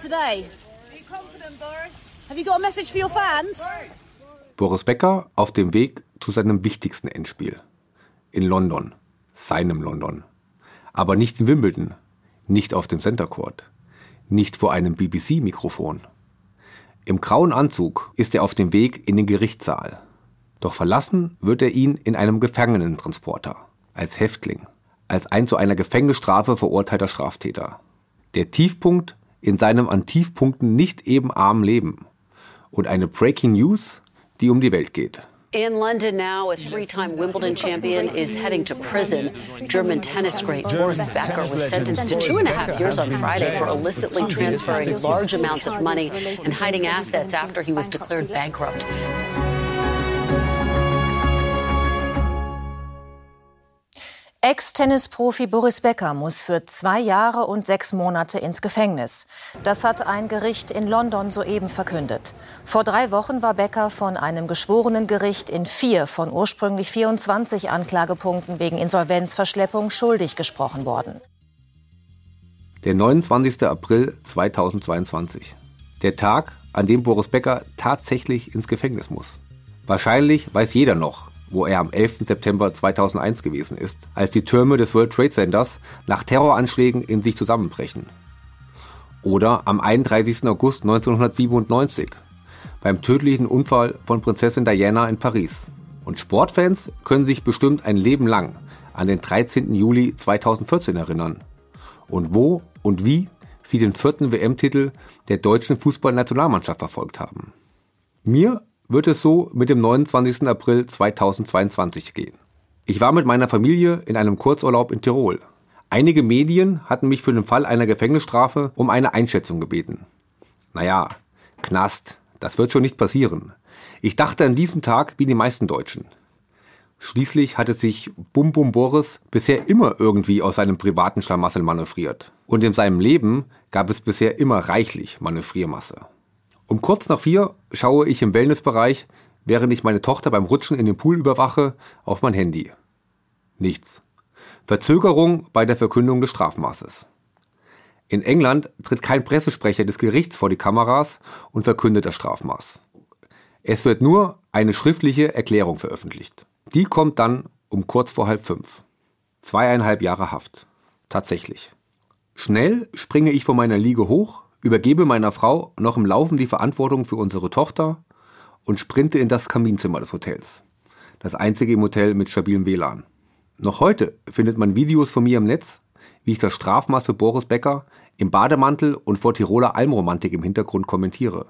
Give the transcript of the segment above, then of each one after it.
today? Be confident, Boris. Have you got a message for your fans? Boris Becker auf dem Weg zu seinem wichtigsten Endspiel. In London. Seinem London. Aber nicht in Wimbledon. Nicht auf dem Center Court. Nicht vor einem BBC-Mikrofon. Im grauen Anzug ist er auf dem Weg in den Gerichtssaal. Doch verlassen wird er ihn in einem Gefangenentransporter. Als Häftling. Als ein zu einer Gefängnisstrafe verurteilter Straftäter. Der Tiefpunkt in seinem an Tiefpunkten nicht eben armen Leben. Und eine Breaking News, die um die Welt geht. In London now, a three-time Wimbledon champion is heading to prison. German tennis great Boris Becker was sentenced to two and a half years on Friday for illicitly transferring large amounts of money and hiding assets after he was declared bankrupt. Ex-Tennisprofi Boris Becker muss für zwei Jahre und sechs Monate ins Gefängnis. Das hat ein Gericht in London soeben verkündet. Vor drei Wochen war Becker von einem geschworenen Gericht in vier von ursprünglich 24 Anklagepunkten wegen Insolvenzverschleppung schuldig gesprochen worden. Der 29. April 2022. Der Tag, an dem Boris Becker tatsächlich ins Gefängnis muss. Wahrscheinlich weiß jeder noch, wo er am 11. September 2001 gewesen ist, als die Türme des World Trade Centers nach Terroranschlägen in sich zusammenbrechen. Oder am 31. August 1997 beim tödlichen Unfall von Prinzessin Diana in Paris. Und Sportfans können sich bestimmt ein Leben lang an den 13. Juli 2014 erinnern. Und wo und wie sie den vierten WM-Titel der deutschen Fußballnationalmannschaft verfolgt haben. Mir wird es so mit dem 29. April 2022 gehen. Ich war mit meiner Familie in einem Kurzurlaub in Tirol. Einige Medien hatten mich für den Fall einer Gefängnisstrafe um eine Einschätzung gebeten. Naja, Knast, das wird schon nicht passieren. Ich dachte an diesen Tag wie die meisten Deutschen. Schließlich hatte sich Bum Bum Boris bisher immer irgendwie aus seinem privaten Schlamassel manövriert. Und in seinem Leben gab es bisher immer reichlich Manövriermasse. Um kurz nach vier schaue ich im Wellnessbereich, während ich meine Tochter beim Rutschen in den Pool überwache, auf mein Handy. Nichts. Verzögerung bei der Verkündung des Strafmaßes. In England tritt kein Pressesprecher des Gerichts vor die Kameras und verkündet das Strafmaß. Es wird nur eine schriftliche Erklärung veröffentlicht. Die kommt dann um kurz vor halb fünf. Zweieinhalb Jahre Haft. Tatsächlich. Schnell springe ich von meiner Liege hoch, übergebe meiner Frau noch im Laufen die Verantwortung für unsere Tochter und sprinte in das Kaminzimmer des Hotels. Das einzige im Hotel mit stabilem WLAN. Noch heute findet man Videos von mir im Netz, wie ich das Strafmaß für Boris Becker im Bademantel und vor Tiroler Almromantik im Hintergrund kommentiere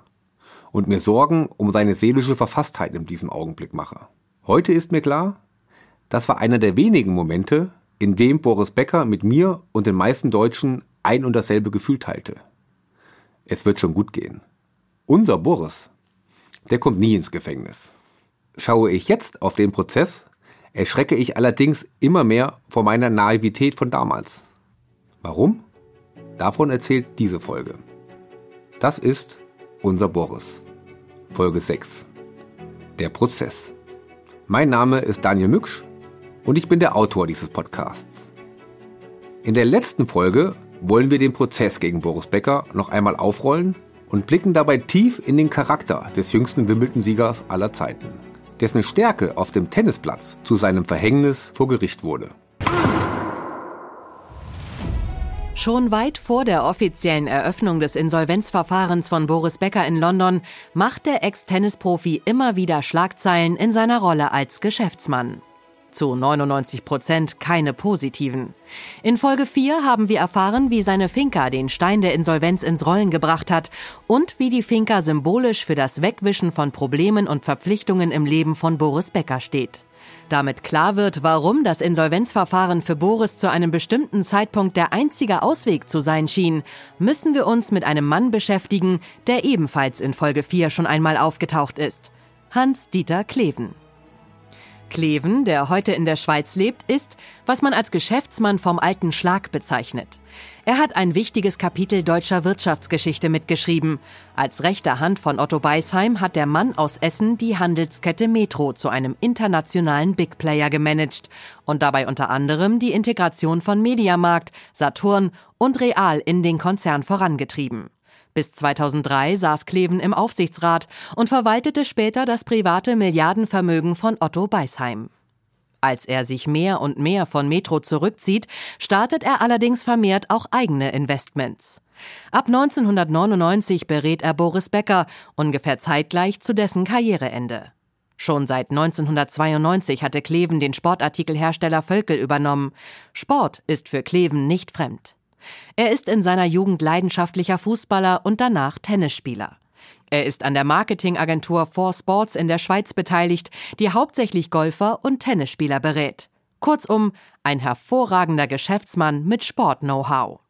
und mir Sorgen um seine seelische Verfasstheit in diesem Augenblick mache. Heute ist mir klar, das war einer der wenigen Momente, in dem Boris Becker mit mir und den meisten Deutschen ein und dasselbe Gefühl teilte. Es wird schon gut gehen. Unser Boris, der kommt nie ins Gefängnis. Schaue ich jetzt auf den Prozess, erschrecke ich allerdings immer mehr vor meiner Naivität von damals. Warum? Davon erzählt diese Folge. Das ist unser Boris. Folge 6. Der Prozess. Mein Name ist Daniel Mücksch und ich bin der Autor dieses Podcasts. In der letzten Folge wollen wir den Prozess gegen Boris Becker noch einmal aufrollen und blicken dabei tief in den Charakter des jüngsten Wimbledon-Siegers aller Zeiten, dessen Stärke auf dem Tennisplatz zu seinem Verhängnis vor Gericht wurde. Schon weit vor der offiziellen Eröffnung des Insolvenzverfahrens von Boris Becker in London macht der Ex-Tennisprofi immer wieder Schlagzeilen in seiner Rolle als Geschäftsmann. Zu 99 Prozent keine positiven. In Folge 4 haben wir erfahren, wie seine Finca den Stein der Insolvenz ins Rollen gebracht hat und wie die Finca symbolisch für das Wegwischen von Problemen und Verpflichtungen im Leben von Boris Becker steht. Damit klar wird, warum das Insolvenzverfahren für Boris zu einem bestimmten Zeitpunkt der einzige Ausweg zu sein schien, müssen wir uns mit einem Mann beschäftigen, der ebenfalls in Folge 4 schon einmal aufgetaucht ist. Hans-Dieter Kleven. Kleven, der heute in der Schweiz lebt, ist, was man als Geschäftsmann vom alten Schlag bezeichnet. Er hat ein wichtiges Kapitel deutscher Wirtschaftsgeschichte mitgeschrieben. Als rechte Hand von Otto Beisheim hat der Mann aus Essen die Handelskette Metro zu einem internationalen Big Player gemanagt und dabei unter anderem die Integration von Mediamarkt, Saturn und Real in den Konzern vorangetrieben. Bis 2003 saß Kleven im Aufsichtsrat und verwaltete später das private Milliardenvermögen von Otto Beisheim. Als er sich mehr und mehr von Metro zurückzieht, startet er allerdings vermehrt auch eigene Investments. Ab 1999 berät er Boris Becker, ungefähr zeitgleich zu dessen Karriereende. Schon seit 1992 hatte Kleven den Sportartikelhersteller Völkel übernommen. Sport ist für Kleven nicht fremd. Er ist in seiner Jugend leidenschaftlicher Fußballer und danach Tennisspieler. Er ist an der Marketingagentur Four Sports in der Schweiz beteiligt, die hauptsächlich Golfer und Tennisspieler berät. Kurzum, ein hervorragender Geschäftsmann mit Sport-Know-how.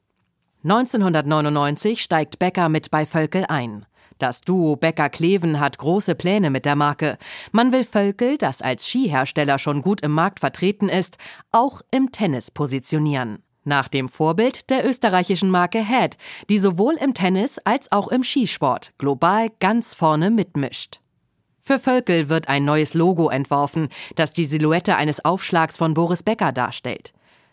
1999 steigt Becker mit bei Völkel ein. Das Duo Becker-Kleven hat große Pläne mit der Marke. Man will Völkel, das als Skihersteller schon gut im Markt vertreten ist, auch im Tennis positionieren. Nach dem Vorbild der österreichischen Marke Head, die sowohl im Tennis als auch im Skisport global ganz vorne mitmischt. Für Völkel wird ein neues Logo entworfen, das die Silhouette eines Aufschlags von Boris Becker darstellt.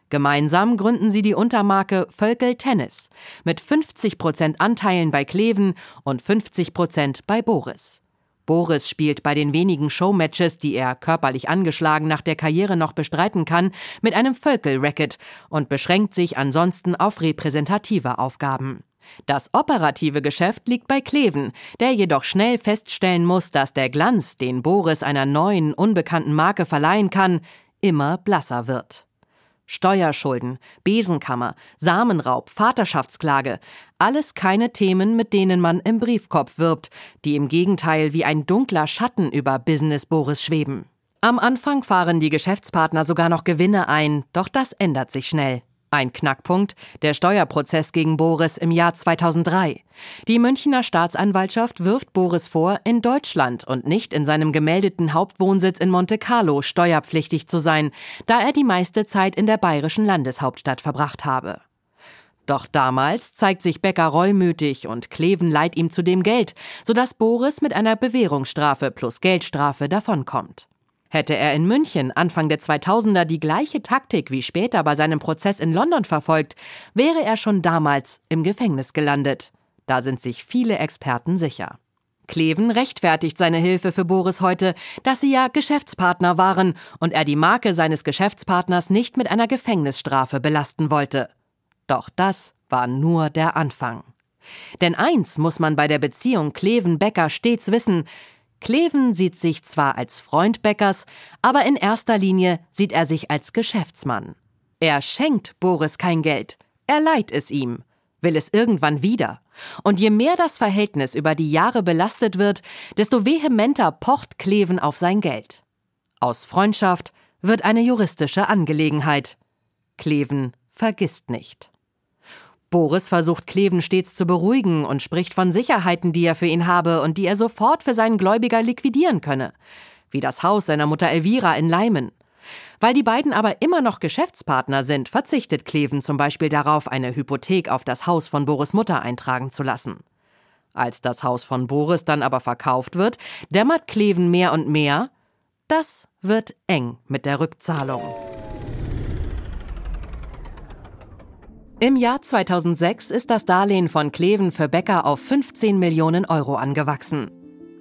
Gemeinsam gründen sie die Untermarke Völkel Tennis mit 50 Prozent Anteilen bei Kleven und 50 Prozent bei Boris. Boris spielt bei den wenigen Showmatches, die er körperlich angeschlagen nach der Karriere noch bestreiten kann, mit einem Völkel-Racket und beschränkt sich ansonsten auf repräsentative Aufgaben. Das operative Geschäft liegt bei Kleven, der jedoch schnell feststellen muss, dass der Glanz, den Boris einer neuen, unbekannten Marke verleihen kann, immer blasser wird. Steuerschulden, Besenkammer, Samenraub, Vaterschaftsklage, alles keine Themen, mit denen man im Briefkopf wirbt, die im Gegenteil wie ein dunkler Schatten über Business Boris schweben. Am Anfang fahren die Geschäftspartner sogar noch Gewinne ein, doch das ändert sich schnell. Ein Knackpunkt, der Steuerprozess gegen Boris im Jahr 2003. Die Münchner Staatsanwaltschaft wirft Boris vor, in Deutschland und nicht in seinem gemeldeten Hauptwohnsitz in Monte Carlo steuerpflichtig zu sein, da er die meiste Zeit in der bayerischen Landeshauptstadt verbracht habe. Doch damals zeigt sich Becker reumütig und Kleven leiht ihm zudem Geld, sodass Boris mit einer Bewährungsstrafe plus Geldstrafe davonkommt. Hätte er in München Anfang der 2000er die gleiche Taktik wie später bei seinem Prozess in London verfolgt, wäre er schon damals im Gefängnis gelandet. Da sind sich viele Experten sicher. Kleven rechtfertigt seine Hilfe für Boris heute, dass sie ja Geschäftspartner waren und er die Marke seines Geschäftspartners nicht mit einer Gefängnisstrafe belasten wollte. Doch das war nur der Anfang. Denn eins muss man bei der Beziehung Kleven-Becker stets wissen, Kleven sieht sich zwar als Freund Beckers, aber in erster Linie sieht er sich als Geschäftsmann. Er schenkt Boris kein Geld, er leiht es ihm, will es irgendwann wieder. Und je mehr das Verhältnis über die Jahre belastet wird, desto vehementer pocht Kleven auf sein Geld. Aus Freundschaft wird eine juristische Angelegenheit. Kleven vergisst nicht. Boris versucht Kleven stets zu beruhigen und spricht von Sicherheiten, die er für ihn habe und die er sofort für seinen Gläubiger liquidieren könne, wie das Haus seiner Mutter Elvira in Leimen. Weil die beiden aber immer noch Geschäftspartner sind, verzichtet Kleven zum Beispiel darauf, eine Hypothek auf das Haus von Boris Mutter eintragen zu lassen. Als das Haus von Boris dann aber verkauft wird, dämmert Kleven mehr und mehr, das wird eng mit der Rückzahlung. Im Jahr 2006 ist das Darlehen von Kleven für Becker auf 15 Millionen Euro angewachsen.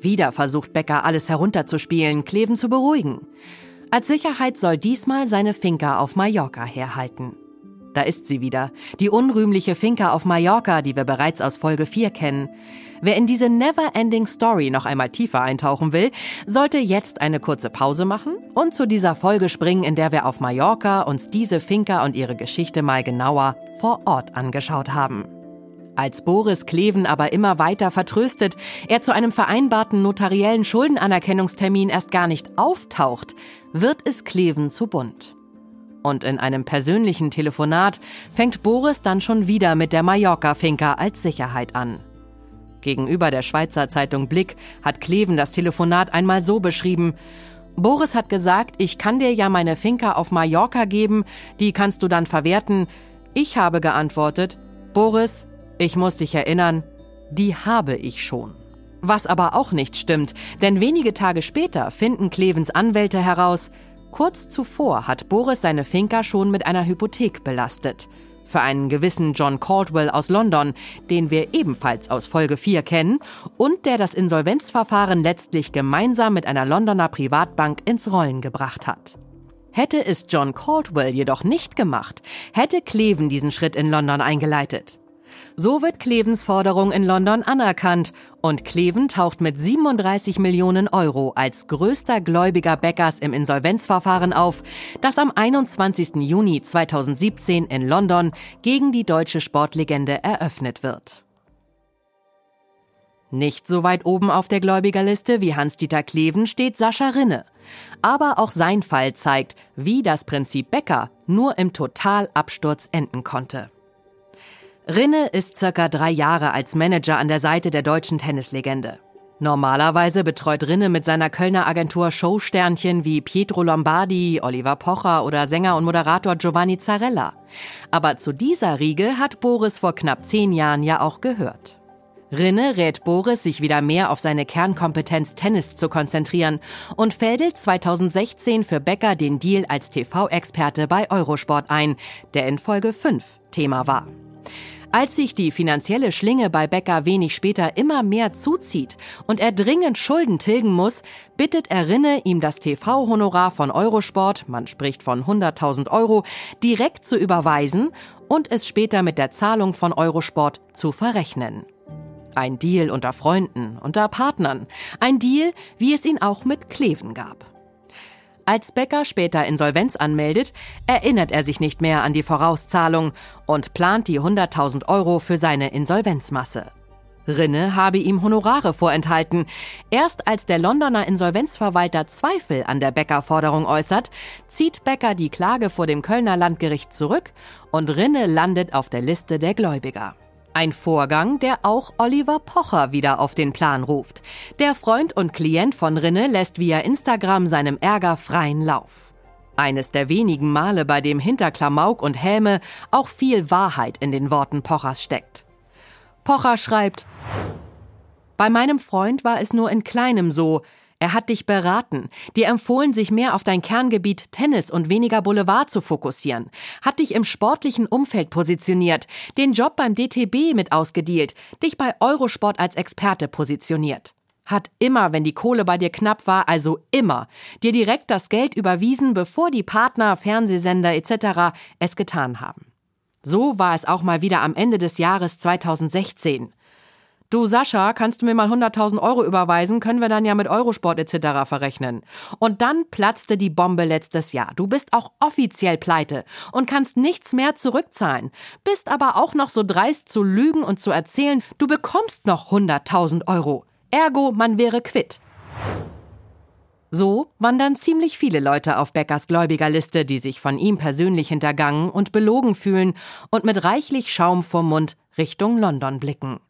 Wieder versucht Becker alles herunterzuspielen, Kleven zu beruhigen. Als Sicherheit soll diesmal seine Finca auf Mallorca herhalten. Da ist sie wieder, die unrühmliche Finca auf Mallorca, die wir bereits aus Folge 4 kennen. Wer in diese Never-Ending Story noch einmal tiefer eintauchen will, sollte jetzt eine kurze Pause machen und zu dieser Folge springen, in der wir auf Mallorca uns diese Finca und ihre Geschichte mal genauer vor Ort angeschaut haben. Als Boris Kleven aber immer weiter vertröstet, er zu einem vereinbarten notariellen Schuldenanerkennungstermin erst gar nicht auftaucht, wird es Kleven zu bunt. Und in einem persönlichen Telefonat fängt Boris dann schon wieder mit der Mallorca-Finca als Sicherheit an. Gegenüber der Schweizer Zeitung Blick hat Kleven das Telefonat einmal so beschrieben: Boris hat gesagt, ich kann dir ja meine Finca auf Mallorca geben, die kannst du dann verwerten. Ich habe geantwortet, Boris, ich muss dich erinnern, die habe ich schon. Was aber auch nicht stimmt, denn wenige Tage später finden Clevens Anwälte heraus, kurz zuvor hat Boris seine Finca schon mit einer Hypothek belastet. Für einen gewissen John Caldwell aus London, den wir ebenfalls aus Folge 4 kennen und der das Insolvenzverfahren letztlich gemeinsam mit einer Londoner Privatbank ins Rollen gebracht hat. Hätte es John Caldwell jedoch nicht gemacht, hätte Cleven diesen Schritt in London eingeleitet. So wird Clevens Forderung in London anerkannt und Cleven taucht mit 37 Millionen Euro als größter Gläubiger Beckers im Insolvenzverfahren auf, das am 21. Juni 2017 in London gegen die deutsche Sportlegende eröffnet wird. Nicht so weit oben auf der Gläubigerliste wie Hans-Dieter Kleven steht Sascha Rinne. Aber auch sein Fall zeigt, wie das Prinzip Becker nur im Totalabsturz enden konnte. Rinne ist circa drei Jahre als Manager an der Seite der deutschen Tennislegende. Normalerweise betreut Rinne mit seiner Kölner Agentur Showsternchen wie Pietro Lombardi, Oliver Pocher oder Sänger und Moderator Giovanni Zarella. Aber zu dieser Riege hat Boris vor knapp zehn Jahren ja auch gehört. Rinne rät Boris, sich wieder mehr auf seine Kernkompetenz Tennis zu konzentrieren und fädelt 2016 für Becker den Deal als TV-Experte bei Eurosport ein, der in Folge 5 Thema war. Als sich die finanzielle Schlinge bei Becker wenig später immer mehr zuzieht und er dringend Schulden tilgen muss, bittet er Rinne, ihm das TV-Honorar von Eurosport, man spricht von 100.000 Euro, direkt zu überweisen und es später mit der Zahlung von Eurosport zu verrechnen. Ein Deal unter Freunden, unter Partnern. Ein Deal, wie es ihn auch mit Kleven gab. Als Becker später Insolvenz anmeldet, erinnert er sich nicht mehr an die Vorauszahlung und plant die 100.000 Euro für seine Insolvenzmasse. Rinne habe ihm Honorare vorenthalten. Erst als der Londoner Insolvenzverwalter Zweifel an der Becker-Forderung äußert, zieht Becker die Klage vor dem Kölner Landgericht zurück und Rinne landet auf der Liste der Gläubiger. Ein Vorgang, der auch Oliver Pocher wieder auf den Plan ruft. Der Freund und Klient von Rinne lässt via Instagram seinem Ärger freien Lauf. Eines der wenigen Male, bei dem hinter Klamauk und Häme auch viel Wahrheit in den Worten Pochers steckt. Pocher schreibt, bei meinem Freund war es nur in kleinem so, er hat dich beraten, dir empfohlen, sich mehr auf dein Kerngebiet Tennis und weniger Boulevard zu fokussieren, hat dich im sportlichen Umfeld positioniert, den Job beim DTB mit ausgedealt, dich bei Eurosport als Experte positioniert. Hat immer, wenn die Kohle bei dir knapp war, also immer, dir direkt das Geld überwiesen, bevor die Partner, Fernsehsender etc. es getan haben. So war es auch mal wieder am Ende des Jahres 2016. Du Sascha, kannst du mir mal 100.000 Euro überweisen, können wir dann ja mit Eurosport etc. verrechnen. Und dann platzte die Bombe letztes Jahr. Du bist auch offiziell pleite und kannst nichts mehr zurückzahlen, bist aber auch noch so dreist zu lügen und zu erzählen, du bekommst noch 100.000 Euro. Ergo, man wäre quitt. So wandern ziemlich viele Leute auf Beckers Gläubigerliste, die sich von ihm persönlich hintergangen und belogen fühlen und mit reichlich Schaum vorm Mund Richtung London blicken.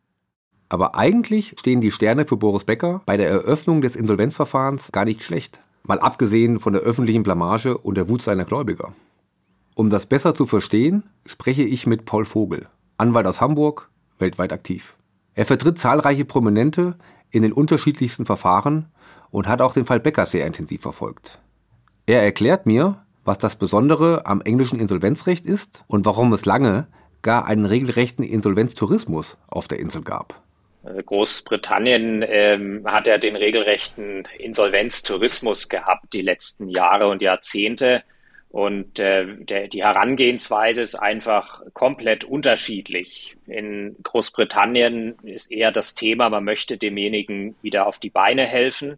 Aber eigentlich stehen die Sterne für Boris Becker bei der Eröffnung des Insolvenzverfahrens gar nicht schlecht. Mal abgesehen von der öffentlichen Blamage und der Wut seiner Gläubiger. Um das besser zu verstehen, spreche ich mit Paul Vogel, Anwalt aus Hamburg, weltweit aktiv. Er vertritt zahlreiche Prominente in den unterschiedlichsten Verfahren und hat auch den Fall Becker sehr intensiv verfolgt. Er erklärt mir, was das Besondere am englischen Insolvenzrecht ist und warum es lange gar einen regelrechten Insolvenztourismus auf der Insel gab. Also Großbritannien ähm, hat ja den regelrechten Insolvenztourismus gehabt die letzten Jahre und Jahrzehnte. Und äh, der, die Herangehensweise ist einfach komplett unterschiedlich. In Großbritannien ist eher das Thema, man möchte demjenigen wieder auf die Beine helfen.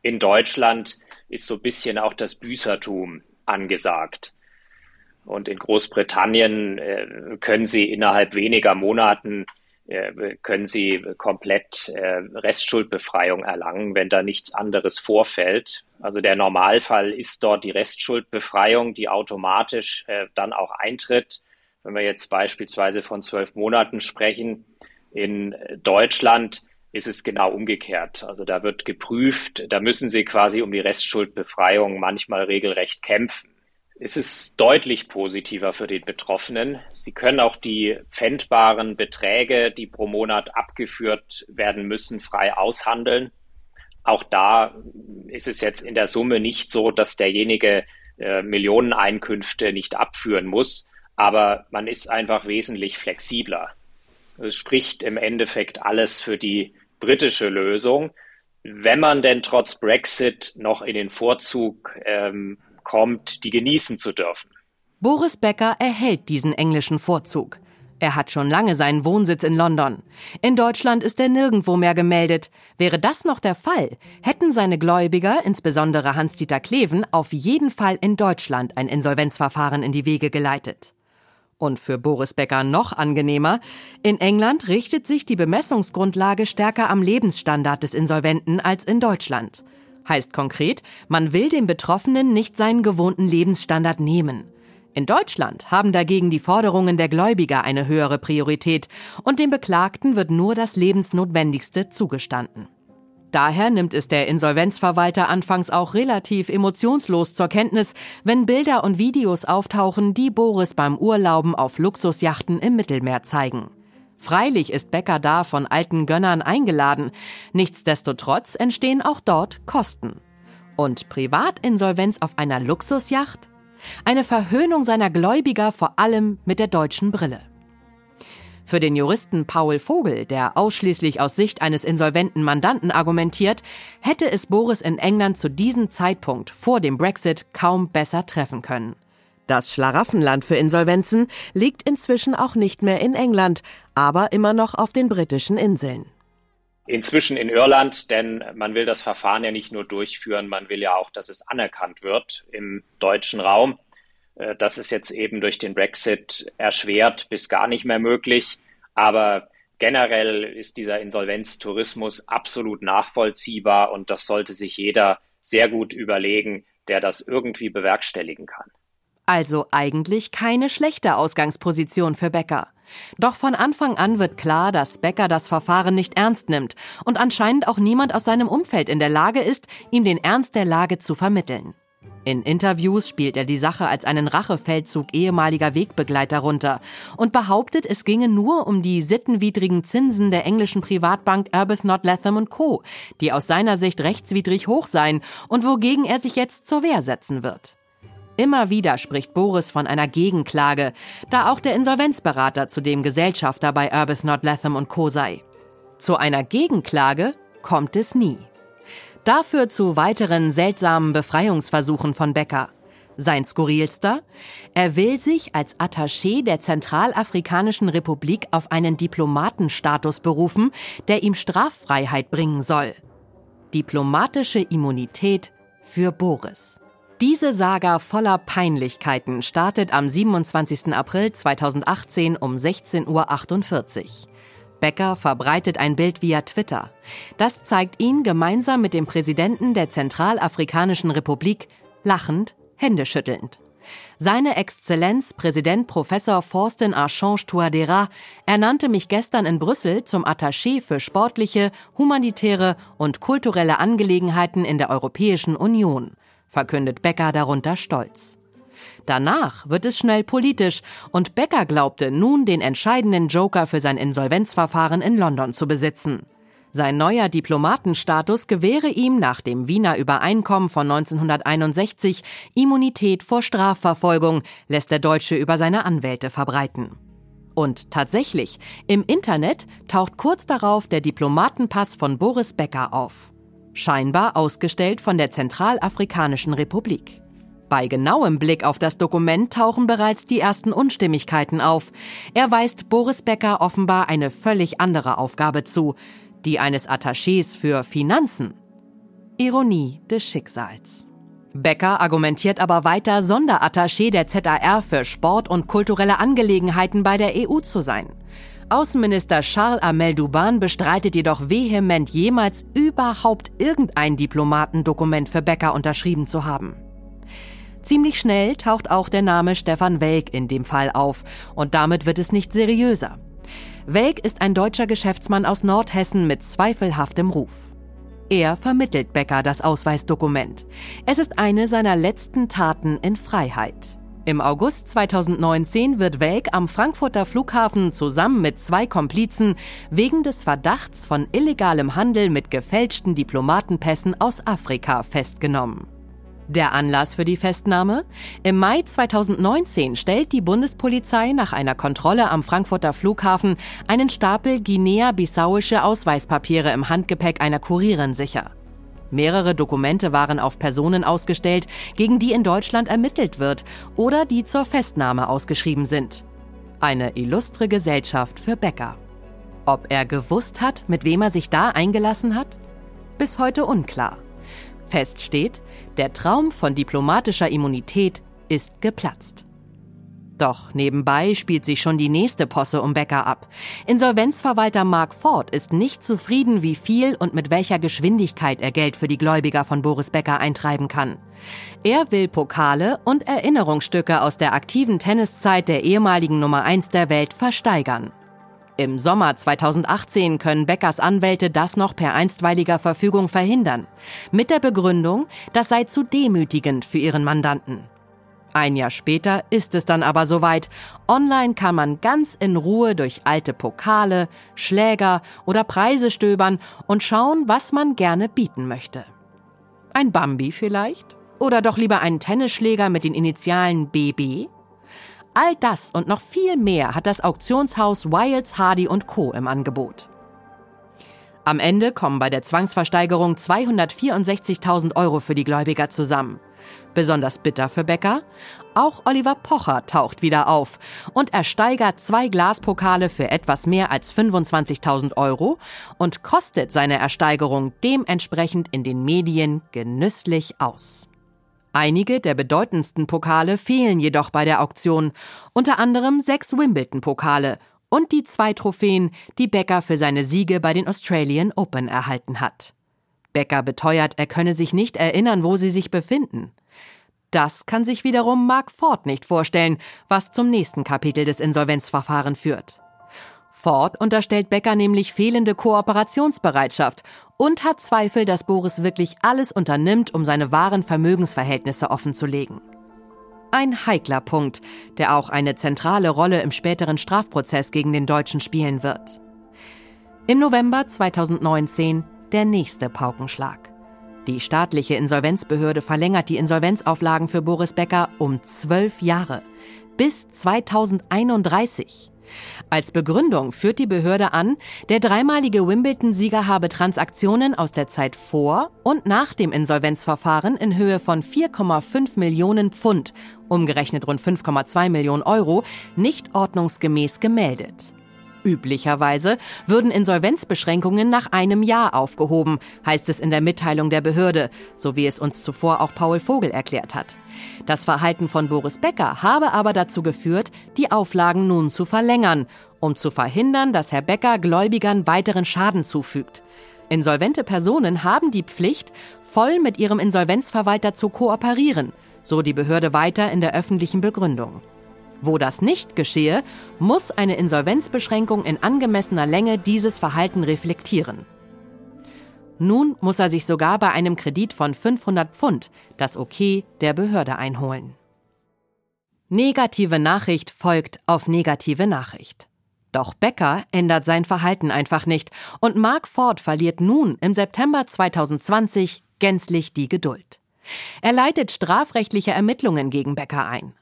In Deutschland ist so ein bisschen auch das Büßertum angesagt. Und in Großbritannien äh, können Sie innerhalb weniger Monaten können sie komplett äh, Restschuldbefreiung erlangen, wenn da nichts anderes vorfällt. Also der Normalfall ist dort die Restschuldbefreiung, die automatisch äh, dann auch eintritt. Wenn wir jetzt beispielsweise von zwölf Monaten sprechen, in Deutschland ist es genau umgekehrt. Also da wird geprüft, da müssen sie quasi um die Restschuldbefreiung manchmal regelrecht kämpfen. Es ist deutlich positiver für den Betroffenen. Sie können auch die pfändbaren Beträge, die pro Monat abgeführt werden müssen, frei aushandeln. Auch da ist es jetzt in der Summe nicht so, dass derjenige äh, Millioneneinkünfte nicht abführen muss, aber man ist einfach wesentlich flexibler. Es spricht im Endeffekt alles für die britische Lösung. Wenn man denn trotz Brexit noch in den Vorzug ähm, kommt, die genießen zu dürfen. Boris Becker erhält diesen englischen Vorzug. Er hat schon lange seinen Wohnsitz in London. In Deutschland ist er nirgendwo mehr gemeldet. Wäre das noch der Fall, hätten seine Gläubiger, insbesondere Hans-Dieter Kleven, auf jeden Fall in Deutschland ein Insolvenzverfahren in die Wege geleitet. Und für Boris Becker noch angenehmer, in England richtet sich die Bemessungsgrundlage stärker am Lebensstandard des Insolventen als in Deutschland. Heißt konkret, man will dem Betroffenen nicht seinen gewohnten Lebensstandard nehmen. In Deutschland haben dagegen die Forderungen der Gläubiger eine höhere Priorität und dem Beklagten wird nur das Lebensnotwendigste zugestanden. Daher nimmt es der Insolvenzverwalter anfangs auch relativ emotionslos zur Kenntnis, wenn Bilder und Videos auftauchen, die Boris beim Urlauben auf Luxusjachten im Mittelmeer zeigen. Freilich ist Becker da von alten Gönnern eingeladen, nichtsdestotrotz entstehen auch dort Kosten. Und Privatinsolvenz auf einer Luxusjacht? Eine Verhöhnung seiner Gläubiger vor allem mit der deutschen Brille. Für den Juristen Paul Vogel, der ausschließlich aus Sicht eines insolventen Mandanten argumentiert, hätte es Boris in England zu diesem Zeitpunkt vor dem Brexit kaum besser treffen können. Das Schlaraffenland für Insolvenzen liegt inzwischen auch nicht mehr in England, aber immer noch auf den britischen Inseln. Inzwischen in Irland, denn man will das Verfahren ja nicht nur durchführen, man will ja auch, dass es anerkannt wird im deutschen Raum. Äh, das ist jetzt eben durch den Brexit erschwert bis gar nicht mehr möglich. Aber generell ist dieser Insolvenztourismus absolut nachvollziehbar und das sollte sich jeder sehr gut überlegen, der das irgendwie bewerkstelligen kann. Also eigentlich keine schlechte Ausgangsposition für Becker. Doch von Anfang an wird klar, dass Becker das Verfahren nicht ernst nimmt und anscheinend auch niemand aus seinem Umfeld in der Lage ist, ihm den Ernst der Lage zu vermitteln. In Interviews spielt er die Sache als einen Rachefeldzug ehemaliger Wegbegleiter runter und behauptet, es ginge nur um die sittenwidrigen Zinsen der englischen Privatbank Arbuthnot Latham Co., die aus seiner Sicht rechtswidrig hoch seien und wogegen er sich jetzt zur Wehr setzen wird. Immer wieder spricht Boris von einer Gegenklage, da auch der Insolvenzberater zu dem Gesellschafter bei Arbuthnot Latham Co. sei. Zu einer Gegenklage kommt es nie. Dafür zu weiteren seltsamen Befreiungsversuchen von Becker. Sein skurrilster? Er will sich als Attaché der Zentralafrikanischen Republik auf einen Diplomatenstatus berufen, der ihm Straffreiheit bringen soll. Diplomatische Immunität für Boris. Diese Saga voller Peinlichkeiten startet am 27. April 2018 um 16.48 Uhr. Becker verbreitet ein Bild via Twitter. Das zeigt ihn gemeinsam mit dem Präsidenten der Zentralafrikanischen Republik lachend, händeschüttelnd. Seine Exzellenz Präsident Professor Forsten Archange Touadera ernannte mich gestern in Brüssel zum Attaché für sportliche, humanitäre und kulturelle Angelegenheiten in der Europäischen Union, verkündet Becker darunter stolz. Danach wird es schnell politisch und Becker glaubte nun den entscheidenden Joker für sein Insolvenzverfahren in London zu besitzen. Sein neuer Diplomatenstatus gewähre ihm nach dem Wiener Übereinkommen von 1961 Immunität vor Strafverfolgung, lässt der Deutsche über seine Anwälte verbreiten. Und tatsächlich, im Internet taucht kurz darauf der Diplomatenpass von Boris Becker auf. Scheinbar ausgestellt von der Zentralafrikanischen Republik. Bei genauem Blick auf das Dokument tauchen bereits die ersten Unstimmigkeiten auf. Er weist Boris Becker offenbar eine völlig andere Aufgabe zu, die eines Attachés für Finanzen. Ironie des Schicksals. Becker argumentiert aber weiter, Sonderattaché der ZAR für Sport und kulturelle Angelegenheiten bei der EU zu sein. Außenminister Charles Amel Duban bestreitet jedoch vehement, jemals überhaupt irgendein Diplomatendokument für Becker unterschrieben zu haben. Ziemlich schnell taucht auch der Name Stefan Welk in dem Fall auf und damit wird es nicht seriöser. Welk ist ein deutscher Geschäftsmann aus Nordhessen mit zweifelhaftem Ruf. Er vermittelt Becker das Ausweisdokument. Es ist eine seiner letzten Taten in Freiheit. Im August 2019 wird Welk am Frankfurter Flughafen zusammen mit zwei Komplizen wegen des Verdachts von illegalem Handel mit gefälschten Diplomatenpässen aus Afrika festgenommen. Der Anlass für die Festnahme? Im Mai 2019 stellt die Bundespolizei nach einer Kontrolle am Frankfurter Flughafen einen Stapel guinea-bissauische Ausweispapiere im Handgepäck einer Kurierin sicher. Mehrere Dokumente waren auf Personen ausgestellt, gegen die in Deutschland ermittelt wird oder die zur Festnahme ausgeschrieben sind. Eine illustre Gesellschaft für Bäcker. Ob er gewusst hat, mit wem er sich da eingelassen hat? Bis heute unklar. Fest steht, der Traum von diplomatischer Immunität ist geplatzt. Doch nebenbei spielt sich schon die nächste Posse um Becker ab. Insolvenzverwalter Mark Ford ist nicht zufrieden, wie viel und mit welcher Geschwindigkeit er Geld für die Gläubiger von Boris Becker eintreiben kann. Er will Pokale und Erinnerungsstücke aus der aktiven Tenniszeit der ehemaligen Nummer 1 der Welt versteigern. Im Sommer 2018 können Beckers Anwälte das noch per einstweiliger Verfügung verhindern. Mit der Begründung, das sei zu demütigend für ihren Mandanten. Ein Jahr später ist es dann aber soweit. Online kann man ganz in Ruhe durch alte Pokale, Schläger oder Preise stöbern und schauen, was man gerne bieten möchte. Ein Bambi vielleicht? Oder doch lieber einen Tennisschläger mit den Initialen BB? All das und noch viel mehr hat das Auktionshaus Wilds, Hardy Co. im Angebot. Am Ende kommen bei der Zwangsversteigerung 264.000 Euro für die Gläubiger zusammen. Besonders bitter für Becker? Auch Oliver Pocher taucht wieder auf und ersteigert zwei Glaspokale für etwas mehr als 25.000 Euro und kostet seine Ersteigerung dementsprechend in den Medien genüsslich aus. Einige der bedeutendsten Pokale fehlen jedoch bei der Auktion, unter anderem sechs Wimbledon-Pokale und die zwei Trophäen, die Becker für seine Siege bei den Australian Open erhalten hat. Becker beteuert, er könne sich nicht erinnern, wo sie sich befinden. Das kann sich wiederum Mark Ford nicht vorstellen, was zum nächsten Kapitel des Insolvenzverfahrens führt. Ford unterstellt Becker nämlich fehlende Kooperationsbereitschaft und hat Zweifel, dass Boris wirklich alles unternimmt, um seine wahren Vermögensverhältnisse offenzulegen. Ein heikler Punkt, der auch eine zentrale Rolle im späteren Strafprozess gegen den Deutschen spielen wird. Im November 2019 der nächste Paukenschlag. Die staatliche Insolvenzbehörde verlängert die Insolvenzauflagen für Boris Becker um zwölf Jahre bis 2031. Als Begründung führt die Behörde an, der dreimalige Wimbledon-Sieger habe Transaktionen aus der Zeit vor und nach dem Insolvenzverfahren in Höhe von 4,5 Millionen Pfund, umgerechnet rund 5,2 Millionen Euro, nicht ordnungsgemäß gemeldet. Üblicherweise würden Insolvenzbeschränkungen nach einem Jahr aufgehoben, heißt es in der Mitteilung der Behörde, so wie es uns zuvor auch Paul Vogel erklärt hat. Das Verhalten von Boris Becker habe aber dazu geführt, die Auflagen nun zu verlängern, um zu verhindern, dass Herr Becker Gläubigern weiteren Schaden zufügt. Insolvente Personen haben die Pflicht, voll mit ihrem Insolvenzverwalter zu kooperieren, so die Behörde weiter in der öffentlichen Begründung. Wo das nicht geschehe, muss eine Insolvenzbeschränkung in angemessener Länge dieses Verhalten reflektieren. Nun muss er sich sogar bei einem Kredit von 500 Pfund das Okay der Behörde einholen. Negative Nachricht folgt auf negative Nachricht. Doch Becker ändert sein Verhalten einfach nicht und Mark Ford verliert nun im September 2020 gänzlich die Geduld. Er leitet strafrechtliche Ermittlungen gegen Becker ein.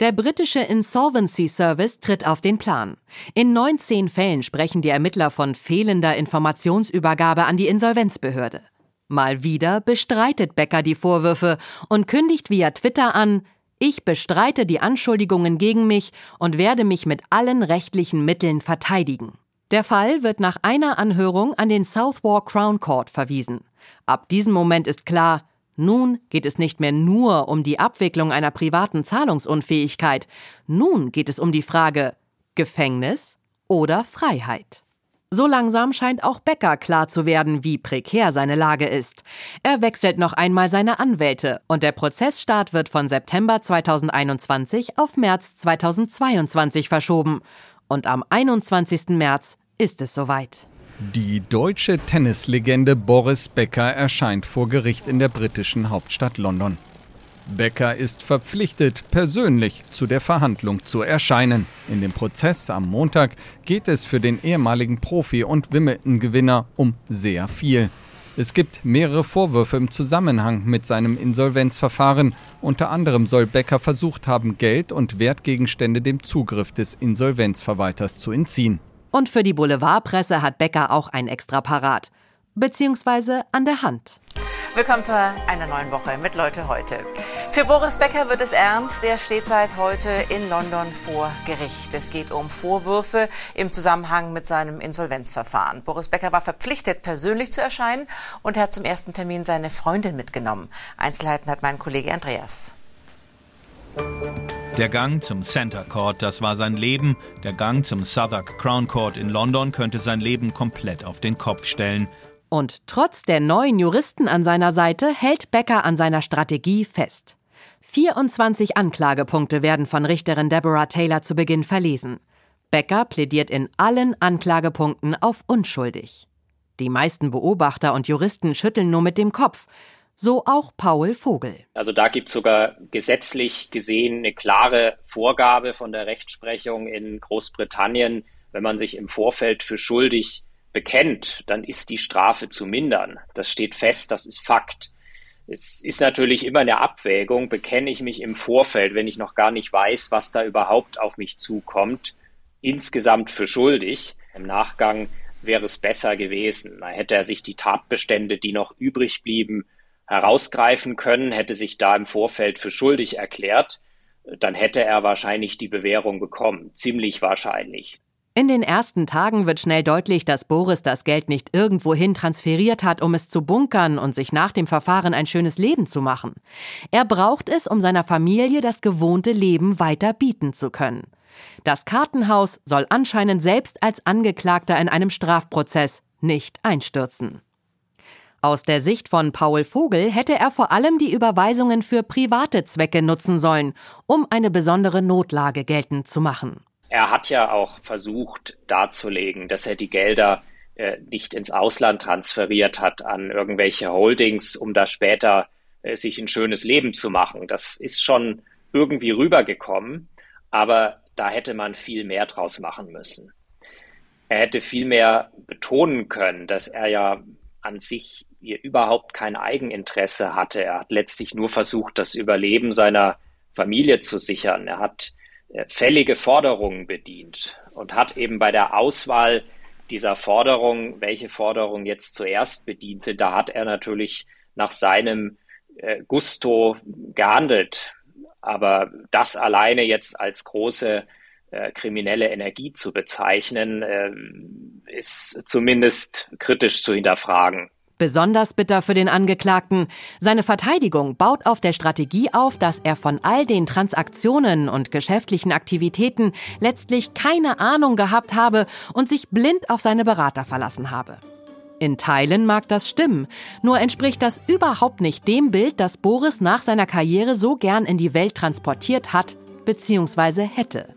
Der britische Insolvency Service tritt auf den Plan. In 19 Fällen sprechen die Ermittler von fehlender Informationsübergabe an die Insolvenzbehörde. Mal wieder bestreitet Becker die Vorwürfe und kündigt via Twitter an, ich bestreite die Anschuldigungen gegen mich und werde mich mit allen rechtlichen Mitteln verteidigen. Der Fall wird nach einer Anhörung an den Southwark Crown Court verwiesen. Ab diesem Moment ist klar, nun geht es nicht mehr nur um die Abwicklung einer privaten Zahlungsunfähigkeit, nun geht es um die Frage Gefängnis oder Freiheit. So langsam scheint auch Becker klar zu werden, wie prekär seine Lage ist. Er wechselt noch einmal seine Anwälte und der Prozessstart wird von September 2021 auf März 2022 verschoben. Und am 21. März ist es soweit. Die deutsche Tennislegende Boris Becker erscheint vor Gericht in der britischen Hauptstadt London. Becker ist verpflichtet, persönlich zu der Verhandlung zu erscheinen. In dem Prozess am Montag geht es für den ehemaligen Profi und Wimbledon-Gewinner um sehr viel. Es gibt mehrere Vorwürfe im Zusammenhang mit seinem Insolvenzverfahren. Unter anderem soll Becker versucht haben, Geld und Wertgegenstände dem Zugriff des Insolvenzverwalters zu entziehen. Und für die Boulevardpresse hat Becker auch ein extra parat. Beziehungsweise an der Hand. Willkommen zu einer neuen Woche mit Leute heute. Für Boris Becker wird es ernst. Der steht seit heute in London vor Gericht. Es geht um Vorwürfe im Zusammenhang mit seinem Insolvenzverfahren. Boris Becker war verpflichtet, persönlich zu erscheinen und hat zum ersten Termin seine Freundin mitgenommen. Einzelheiten hat mein Kollege Andreas. Der Gang zum Center Court, das war sein Leben. Der Gang zum Southwark Crown Court in London könnte sein Leben komplett auf den Kopf stellen. Und trotz der neuen Juristen an seiner Seite hält Becker an seiner Strategie fest. 24 Anklagepunkte werden von Richterin Deborah Taylor zu Beginn verlesen. Becker plädiert in allen Anklagepunkten auf unschuldig. Die meisten Beobachter und Juristen schütteln nur mit dem Kopf. So auch Paul Vogel. Also da gibt es sogar gesetzlich gesehen eine klare Vorgabe von der Rechtsprechung in Großbritannien, wenn man sich im Vorfeld für schuldig bekennt, dann ist die Strafe zu mindern. Das steht fest, das ist Fakt. Es ist natürlich immer eine Abwägung, bekenne ich mich im Vorfeld, wenn ich noch gar nicht weiß, was da überhaupt auf mich zukommt, insgesamt für schuldig. Im Nachgang wäre es besser gewesen. Da hätte er sich die Tatbestände, die noch übrig blieben, herausgreifen können, hätte sich da im Vorfeld für schuldig erklärt, dann hätte er wahrscheinlich die Bewährung bekommen. Ziemlich wahrscheinlich. In den ersten Tagen wird schnell deutlich, dass Boris das Geld nicht irgendwohin transferiert hat, um es zu bunkern und sich nach dem Verfahren ein schönes Leben zu machen. Er braucht es, um seiner Familie das gewohnte Leben weiter bieten zu können. Das Kartenhaus soll anscheinend selbst als Angeklagter in einem Strafprozess nicht einstürzen. Aus der Sicht von Paul Vogel hätte er vor allem die Überweisungen für private Zwecke nutzen sollen, um eine besondere Notlage geltend zu machen. Er hat ja auch versucht darzulegen, dass er die Gelder äh, nicht ins Ausland transferiert hat an irgendwelche Holdings, um da später äh, sich ein schönes Leben zu machen. Das ist schon irgendwie rübergekommen, aber da hätte man viel mehr draus machen müssen. Er hätte viel mehr betonen können, dass er ja an sich hier überhaupt kein Eigeninteresse hatte. Er hat letztlich nur versucht, das Überleben seiner Familie zu sichern. Er hat äh, fällige Forderungen bedient und hat eben bei der Auswahl dieser Forderungen, welche Forderungen jetzt zuerst bedient sind, da hat er natürlich nach seinem äh, Gusto gehandelt. Aber das alleine jetzt als große äh, kriminelle Energie zu bezeichnen, ist zumindest kritisch zu hinterfragen. Besonders bitter für den Angeklagten. Seine Verteidigung baut auf der Strategie auf, dass er von all den Transaktionen und geschäftlichen Aktivitäten letztlich keine Ahnung gehabt habe und sich blind auf seine Berater verlassen habe. In Teilen mag das stimmen, nur entspricht das überhaupt nicht dem Bild, das Boris nach seiner Karriere so gern in die Welt transportiert hat bzw. hätte.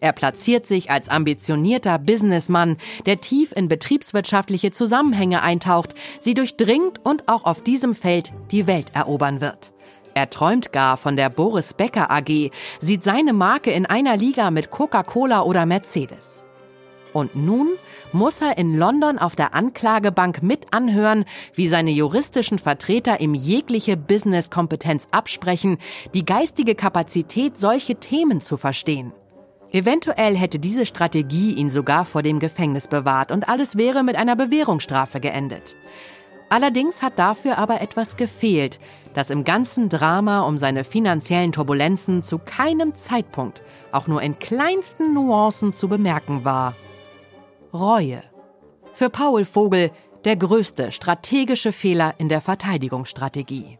Er platziert sich als ambitionierter Businessmann, der tief in betriebswirtschaftliche Zusammenhänge eintaucht, sie durchdringt und auch auf diesem Feld die Welt erobern wird. Er träumt gar von der Boris Becker AG, sieht seine Marke in einer Liga mit Coca-Cola oder Mercedes. Und nun muss er in London auf der Anklagebank mit anhören, wie seine juristischen Vertreter ihm jegliche Business-Kompetenz absprechen, die geistige Kapazität, solche Themen zu verstehen. Eventuell hätte diese Strategie ihn sogar vor dem Gefängnis bewahrt und alles wäre mit einer Bewährungsstrafe geendet. Allerdings hat dafür aber etwas gefehlt, das im ganzen Drama um seine finanziellen Turbulenzen zu keinem Zeitpunkt, auch nur in kleinsten Nuancen zu bemerken war. Reue. Für Paul Vogel der größte strategische Fehler in der Verteidigungsstrategie.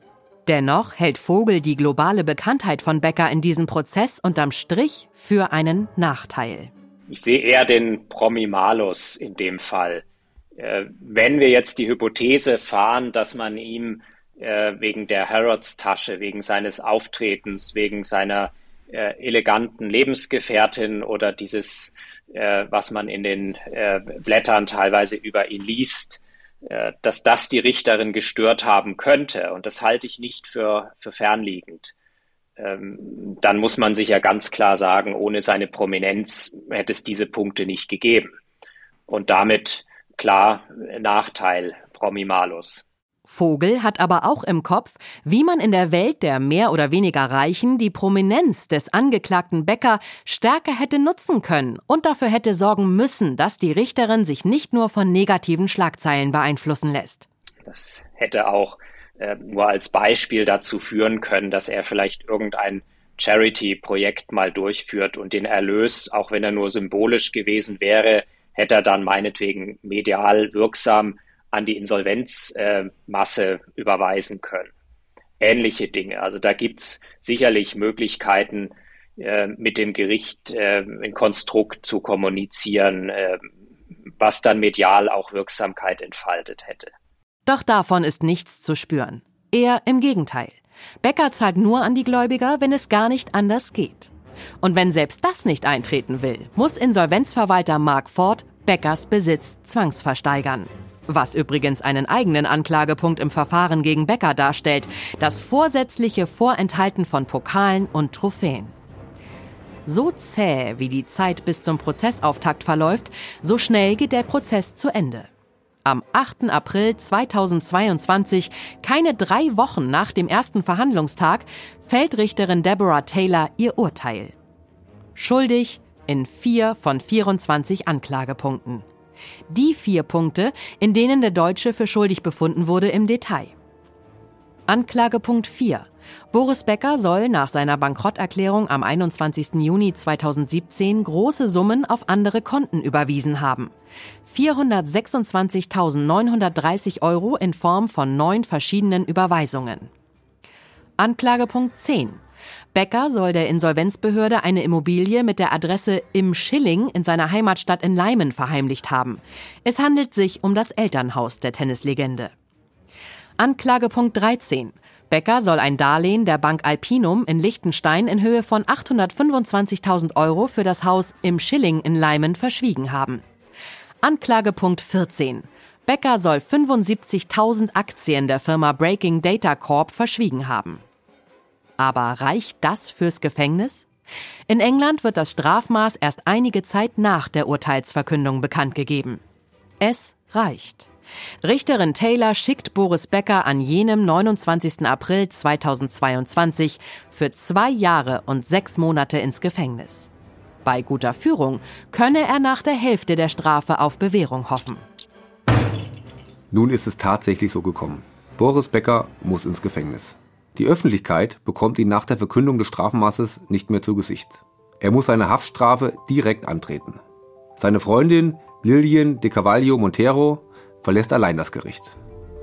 Dennoch hält Vogel die globale Bekanntheit von Becker in diesem Prozess unterm Strich für einen Nachteil. Ich sehe eher den Promi-Malus in dem Fall. Äh, wenn wir jetzt die Hypothese fahren, dass man ihm äh, wegen der Harrods-Tasche, wegen seines Auftretens, wegen seiner äh, eleganten Lebensgefährtin oder dieses, äh, was man in den äh, Blättern teilweise über ihn liest, dass das die Richterin gestört haben könnte. Und das halte ich nicht für, für fernliegend. Ähm, dann muss man sich ja ganz klar sagen, ohne seine Prominenz hätte es diese Punkte nicht gegeben. Und damit klar Nachteil Promi Malus. Vogel hat aber auch im Kopf, wie man in der Welt der mehr oder weniger Reichen die Prominenz des angeklagten Becker stärker hätte nutzen können und dafür hätte sorgen müssen, dass die Richterin sich nicht nur von negativen Schlagzeilen beeinflussen lässt. Das hätte auch äh, nur als Beispiel dazu führen können, dass er vielleicht irgendein Charity-Projekt mal durchführt und den Erlös, auch wenn er nur symbolisch gewesen wäre, hätte er dann meinetwegen medial wirksam an die Insolvenzmasse äh, überweisen können. Ähnliche Dinge. Also da gibt's sicherlich Möglichkeiten, äh, mit dem Gericht äh, ein Konstrukt zu kommunizieren, äh, was dann medial auch Wirksamkeit entfaltet hätte. Doch davon ist nichts zu spüren. Eher im Gegenteil. Becker zahlt nur an die Gläubiger, wenn es gar nicht anders geht. Und wenn selbst das nicht eintreten will, muss Insolvenzverwalter Mark Ford Beckers Besitz zwangsversteigern. Was übrigens einen eigenen Anklagepunkt im Verfahren gegen Becker darstellt, das vorsätzliche Vorenthalten von Pokalen und Trophäen. So zäh wie die Zeit bis zum Prozessauftakt verläuft, so schnell geht der Prozess zu Ende. Am 8. April 2022, keine drei Wochen nach dem ersten Verhandlungstag, fällt Richterin Deborah Taylor ihr Urteil. Schuldig in vier von 24 Anklagepunkten. Die vier Punkte, in denen der Deutsche für schuldig befunden wurde im Detail. Anklagepunkt 4. Boris Becker soll nach seiner Bankrotterklärung am 21. Juni 2017 große Summen auf andere Konten überwiesen haben. 426.930 Euro in Form von neun verschiedenen Überweisungen. Anklagepunkt 10. Becker soll der Insolvenzbehörde eine Immobilie mit der Adresse im Schilling in seiner Heimatstadt in Leimen verheimlicht haben. Es handelt sich um das Elternhaus der Tennislegende. Anklagepunkt 13. Becker soll ein Darlehen der Bank Alpinum in Liechtenstein in Höhe von 825.000 Euro für das Haus im Schilling in Leimen verschwiegen haben. Anklagepunkt 14. Becker soll 75.000 Aktien der Firma Breaking Data Corp verschwiegen haben. Aber reicht das fürs Gefängnis? In England wird das Strafmaß erst einige Zeit nach der Urteilsverkündung bekannt gegeben. Es reicht. Richterin Taylor schickt Boris Becker an jenem 29. April 2022 für zwei Jahre und sechs Monate ins Gefängnis. Bei guter Führung könne er nach der Hälfte der Strafe auf Bewährung hoffen. Nun ist es tatsächlich so gekommen. Boris Becker muss ins Gefängnis. Die Öffentlichkeit bekommt ihn nach der Verkündung des Strafmaßes nicht mehr zu Gesicht. Er muss seine Haftstrafe direkt antreten. Seine Freundin Lillian de Cavallo Montero verlässt allein das Gericht.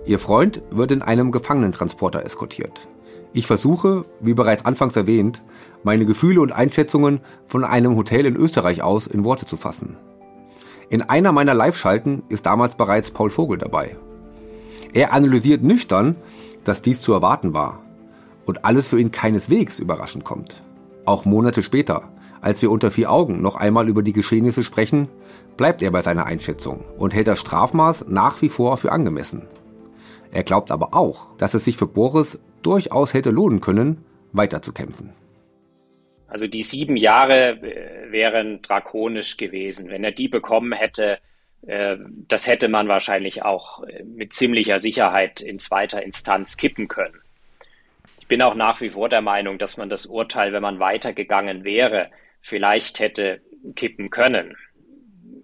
Ihr Freund wird in einem Gefangenentransporter eskortiert. Ich versuche, wie bereits anfangs erwähnt, meine Gefühle und Einschätzungen von einem Hotel in Österreich aus in Worte zu fassen. In einer meiner Live-Schalten ist damals bereits Paul Vogel dabei. Er analysiert nüchtern, dass dies zu erwarten war und alles für ihn keineswegs überraschend kommt. Auch Monate später, als wir unter vier Augen noch einmal über die Geschehnisse sprechen, bleibt er bei seiner Einschätzung und hält das Strafmaß nach wie vor für angemessen. Er glaubt aber auch, dass es sich für Boris durchaus hätte lohnen können, weiterzukämpfen. Also die sieben Jahre äh, wären drakonisch gewesen. Wenn er die bekommen hätte, äh, das hätte man wahrscheinlich auch äh, mit ziemlicher Sicherheit in zweiter Instanz kippen können. Ich bin auch nach wie vor der Meinung, dass man das Urteil, wenn man weitergegangen wäre, vielleicht hätte kippen können.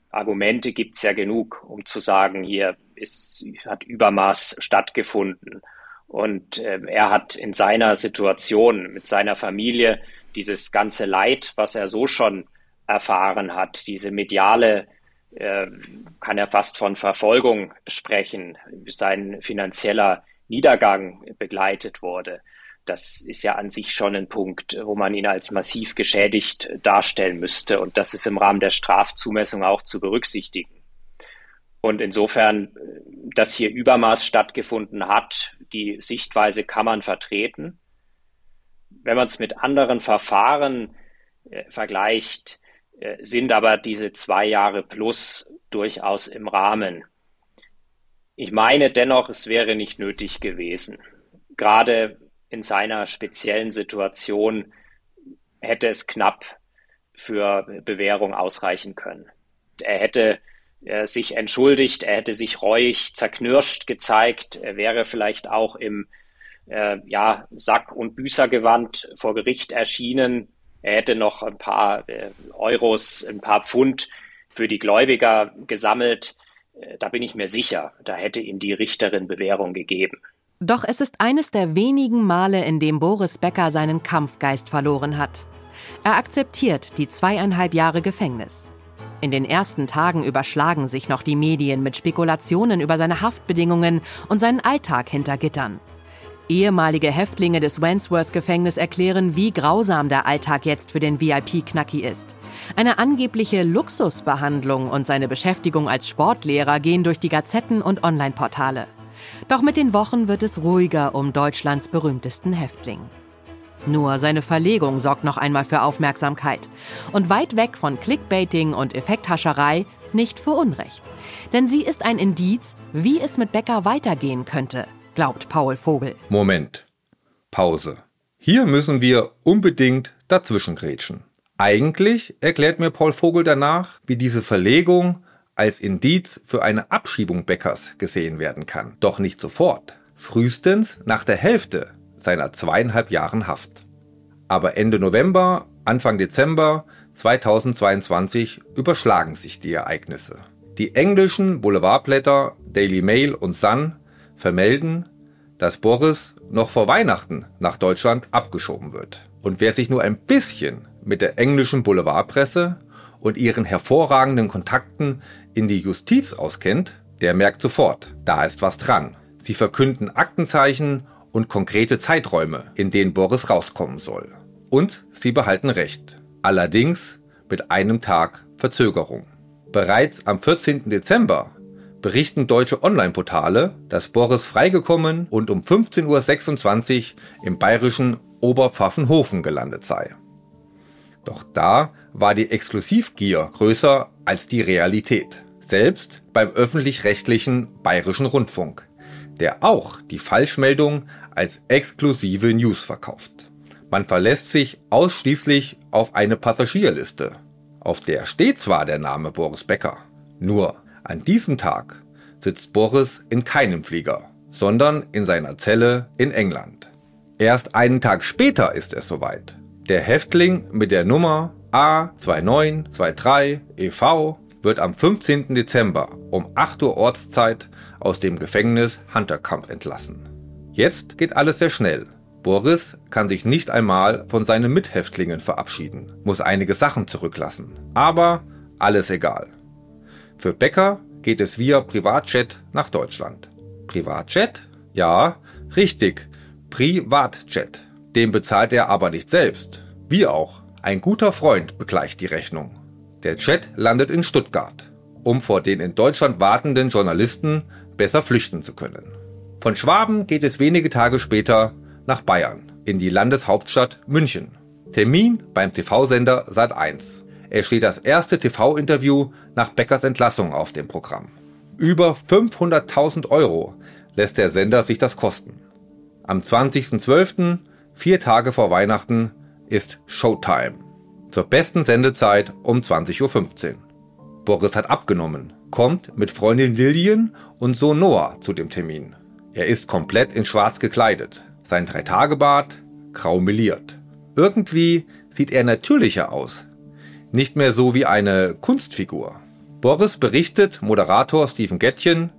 Argumente gibt's ja genug, um zu sagen, hier ist, hat Übermaß stattgefunden. Und äh, er hat in seiner Situation mit seiner Familie dieses ganze Leid, was er so schon erfahren hat, diese mediale, äh, kann er fast von Verfolgung sprechen, sein finanzieller Niedergang begleitet wurde das ist ja an sich schon ein Punkt, wo man ihn als massiv geschädigt darstellen müsste. Und das ist im Rahmen der Strafzumessung auch zu berücksichtigen. Und insofern, dass hier Übermaß stattgefunden hat, die Sichtweise kann man vertreten. Wenn man es mit anderen Verfahren äh, vergleicht, äh, sind aber diese zwei Jahre plus durchaus im Rahmen. Ich meine dennoch, es wäre nicht nötig gewesen. Gerade in seiner speziellen Situation hätte es knapp für Bewährung ausreichen können. Er hätte äh, sich entschuldigt, er hätte sich reuig, zerknirscht gezeigt, er wäre vielleicht auch im äh, ja, Sack- und Büßergewand vor Gericht erschienen. Er hätte noch ein paar äh, Euros, ein paar Pfund für die Gläubiger gesammelt. Äh, da bin ich mir sicher, da hätte ihm die Richterin Bewährung gegeben. Doch es ist eines der wenigen Male, in dem Boris Becker seinen Kampfgeist verloren hat. Er akzeptiert die zweieinhalb Jahre Gefängnis. In den ersten Tagen überschlagen sich noch die Medien mit Spekulationen über seine Haftbedingungen und seinen Alltag hinter Gittern. Ehemalige Häftlinge des Wandsworth-Gefängnis erklären, wie grausam der Alltag jetzt für den VIP-Knacki ist. Eine angebliche Luxusbehandlung und seine Beschäftigung als Sportlehrer gehen durch die Gazetten und Online-Portale. Doch mit den Wochen wird es ruhiger um Deutschlands berühmtesten Häftling. Nur seine Verlegung sorgt noch einmal für Aufmerksamkeit. Und weit weg von Clickbaiting und Effekthascherei nicht für Unrecht. Denn sie ist ein Indiz, wie es mit Becker weitergehen könnte, glaubt Paul Vogel. Moment. Pause. Hier müssen wir unbedingt dazwischengrätschen. Eigentlich erklärt mir Paul Vogel danach, wie diese Verlegung als Indiz für eine Abschiebung Beckers gesehen werden kann. Doch nicht sofort. Frühestens nach der Hälfte seiner zweieinhalb Jahren Haft. Aber Ende November, Anfang Dezember 2022 überschlagen sich die Ereignisse. Die englischen Boulevardblätter Daily Mail und Sun vermelden, dass Boris noch vor Weihnachten nach Deutschland abgeschoben wird. Und wer sich nur ein bisschen mit der englischen Boulevardpresse und ihren hervorragenden Kontakten in die Justiz auskennt, der merkt sofort, da ist was dran. Sie verkünden Aktenzeichen und konkrete Zeiträume, in denen Boris rauskommen soll. Und sie behalten Recht. Allerdings mit einem Tag Verzögerung. Bereits am 14. Dezember berichten deutsche Online-Portale, dass Boris freigekommen und um 15.26 Uhr im bayerischen Oberpfaffenhofen gelandet sei. Doch da war die Exklusivgier größer als die Realität. Selbst beim öffentlich-rechtlichen bayerischen Rundfunk, der auch die Falschmeldung als exklusive News verkauft. Man verlässt sich ausschließlich auf eine Passagierliste. Auf der steht zwar der Name Boris Becker, nur an diesem Tag sitzt Boris in keinem Flieger, sondern in seiner Zelle in England. Erst einen Tag später ist es soweit. Der Häftling mit der Nummer A2923 EV wird am 15. Dezember um 8 Uhr Ortszeit aus dem Gefängnis Hunterkamp entlassen. Jetzt geht alles sehr schnell. Boris kann sich nicht einmal von seinen Mithäftlingen verabschieden, muss einige Sachen zurücklassen. Aber alles egal. Für Becker geht es via Privatjet nach Deutschland. Privatjet? Ja, richtig. Privatjet. Den bezahlt er aber nicht selbst. Wie auch. Ein guter Freund begleicht die Rechnung. Der Jet landet in Stuttgart, um vor den in Deutschland wartenden Journalisten besser flüchten zu können. Von Schwaben geht es wenige Tage später nach Bayern, in die Landeshauptstadt München. Termin beim TV-Sender Sat1. Es steht das erste TV-Interview nach Beckers Entlassung auf dem Programm. Über 500.000 Euro lässt der Sender sich das kosten. Am 20.12., vier Tage vor Weihnachten, ist Showtime. Zur besten Sendezeit um 20.15 Uhr. Boris hat abgenommen, kommt mit Freundin Lillian und Sohn Noah zu dem Termin. Er ist komplett in schwarz gekleidet. Sein Dreitagebart grau meliert. Irgendwie sieht er natürlicher aus. Nicht mehr so wie eine Kunstfigur. Boris berichtet Moderator Steven Gettchen,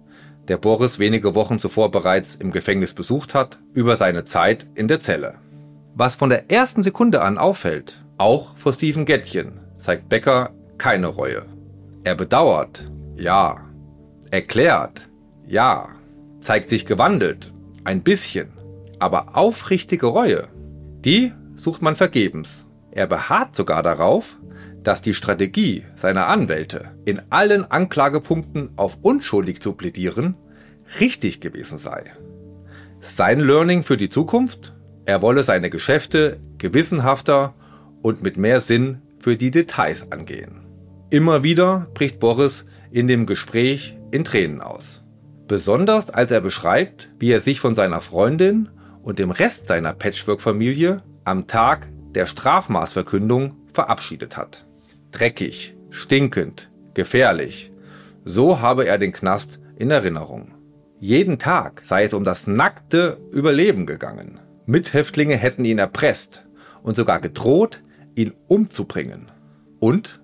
der Boris wenige Wochen zuvor bereits im Gefängnis besucht hat, über seine Zeit in der Zelle. Was von der ersten Sekunde an auffällt, auch vor Steven Gettchen, zeigt Becker keine Reue. Er bedauert, ja. Erklärt, ja zeigt sich gewandelt, ein bisschen, aber aufrichtige Reue, die sucht man vergebens. Er beharrt sogar darauf, dass die Strategie seiner Anwälte, in allen Anklagepunkten auf unschuldig zu plädieren, richtig gewesen sei. Sein Learning für die Zukunft? Er wolle seine Geschäfte gewissenhafter und mit mehr Sinn für die Details angehen. Immer wieder bricht Boris in dem Gespräch in Tränen aus. Besonders als er beschreibt, wie er sich von seiner Freundin und dem Rest seiner Patchwork-Familie am Tag der Strafmaßverkündung verabschiedet hat. Dreckig, stinkend, gefährlich. So habe er den Knast in Erinnerung. Jeden Tag sei es um das nackte Überleben gegangen. Mithäftlinge hätten ihn erpresst und sogar gedroht, ihn umzubringen. Und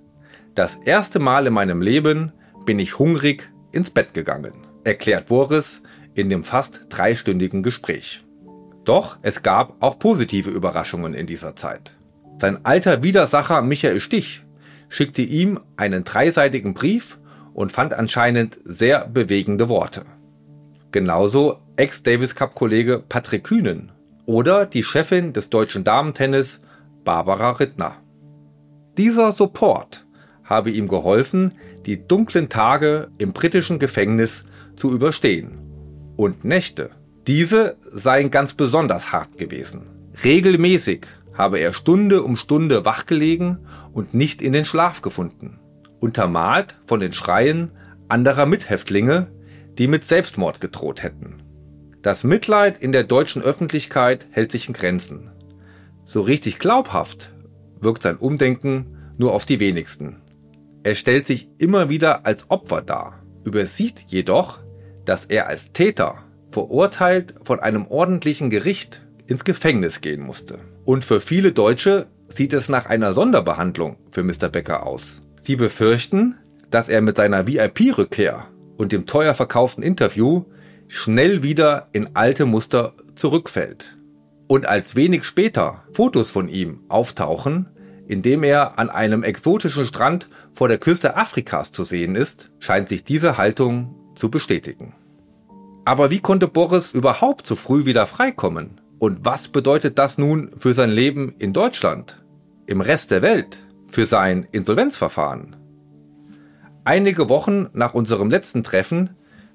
das erste Mal in meinem Leben bin ich hungrig ins Bett gegangen, erklärt Boris in dem fast dreistündigen Gespräch. Doch es gab auch positive Überraschungen in dieser Zeit. Sein alter Widersacher Michael Stich schickte ihm einen dreiseitigen Brief und fand anscheinend sehr bewegende Worte. Genauso Ex-Davis Cup-Kollege Patrick Kühnen oder die Chefin des deutschen Damentennis Barbara Rittner. Dieser Support habe ihm geholfen, die dunklen Tage im britischen Gefängnis zu überstehen. Und Nächte, diese seien ganz besonders hart gewesen. Regelmäßig habe er Stunde um Stunde wachgelegen und nicht in den Schlaf gefunden. Untermalt von den Schreien anderer Mithäftlinge, die mit Selbstmord gedroht hätten. Das Mitleid in der deutschen Öffentlichkeit hält sich in Grenzen. So richtig glaubhaft wirkt sein Umdenken nur auf die wenigsten. Er stellt sich immer wieder als Opfer dar, übersieht jedoch, dass er als Täter, verurteilt von einem ordentlichen Gericht, ins Gefängnis gehen musste. Und für viele Deutsche sieht es nach einer Sonderbehandlung für Mr. Becker aus. Sie befürchten, dass er mit seiner VIP-Rückkehr und dem teuer verkauften Interview schnell wieder in alte Muster zurückfällt. Und als wenig später Fotos von ihm auftauchen, in dem er an einem exotischen Strand vor der Küste Afrikas zu sehen ist, scheint sich diese Haltung zu bestätigen. Aber wie konnte Boris überhaupt so früh wieder freikommen? Und was bedeutet das nun für sein Leben in Deutschland, im Rest der Welt, für sein Insolvenzverfahren? Einige Wochen nach unserem letzten Treffen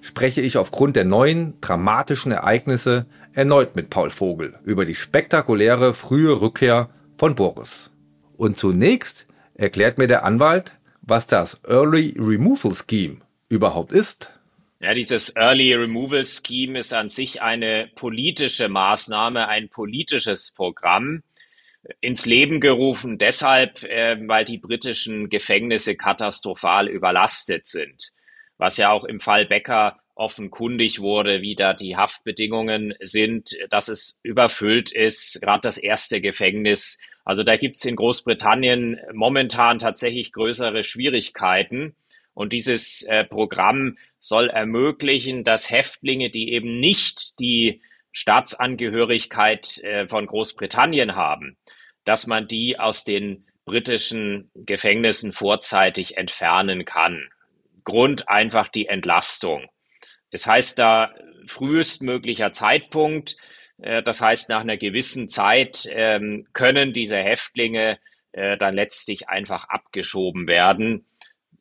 spreche ich aufgrund der neuen dramatischen Ereignisse erneut mit Paul Vogel über die spektakuläre frühe Rückkehr von Boris. Und zunächst erklärt mir der Anwalt, was das Early Removal Scheme überhaupt ist. Ja, dieses Early Removal Scheme ist an sich eine politische Maßnahme, ein politisches Programm, ins Leben gerufen, deshalb, äh, weil die britischen Gefängnisse katastrophal überlastet sind. Was ja auch im Fall Becker offenkundig wurde, wie da die Haftbedingungen sind, dass es überfüllt ist, gerade das erste Gefängnis. Also da gibt's in Großbritannien momentan tatsächlich größere Schwierigkeiten. Und dieses äh, Programm soll ermöglichen, dass Häftlinge, die eben nicht die Staatsangehörigkeit äh, von Großbritannien haben, dass man die aus den britischen Gefängnissen vorzeitig entfernen kann. Grund einfach die Entlastung. Es heißt da frühestmöglicher Zeitpunkt. Äh, das heißt, nach einer gewissen Zeit ähm, können diese Häftlinge äh, dann letztlich einfach abgeschoben werden.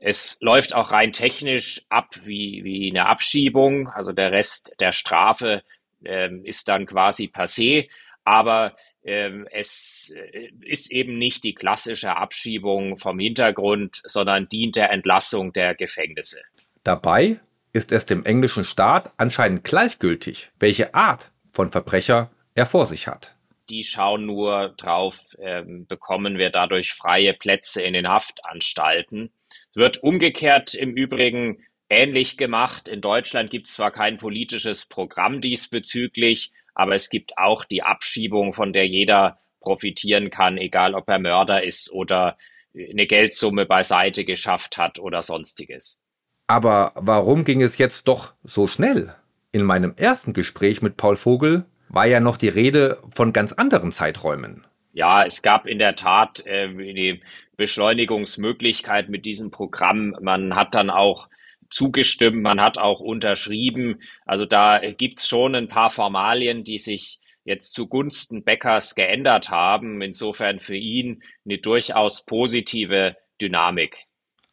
Es läuft auch rein technisch ab wie, wie eine Abschiebung. Also der Rest der Strafe ähm, ist dann quasi passé. Aber es äh, ist eben nicht die klassische Abschiebung vom Hintergrund, sondern dient der Entlassung der Gefängnisse. Dabei ist es dem englischen Staat anscheinend gleichgültig, welche Art von Verbrecher er vor sich hat. Die schauen nur drauf, ähm, bekommen wir dadurch freie Plätze in den Haftanstalten. Wird umgekehrt im Übrigen ähnlich gemacht. In Deutschland gibt es zwar kein politisches Programm diesbezüglich, aber es gibt auch die Abschiebung, von der jeder profitieren kann, egal ob er Mörder ist oder eine Geldsumme beiseite geschafft hat oder sonstiges. Aber warum ging es jetzt doch so schnell? In meinem ersten Gespräch mit Paul Vogel war ja noch die Rede von ganz anderen Zeiträumen. Ja, es gab in der Tat äh, die Beschleunigungsmöglichkeit mit diesem Programm. Man hat dann auch zugestimmt, man hat auch unterschrieben. Also da gibt's schon ein paar Formalien, die sich jetzt zugunsten Beckers geändert haben. Insofern für ihn eine durchaus positive Dynamik.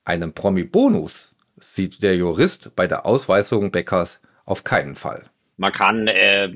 Einen Promi-Bonus sieht der Jurist bei der Ausweisung Beckers auf keinen Fall. Man kann äh,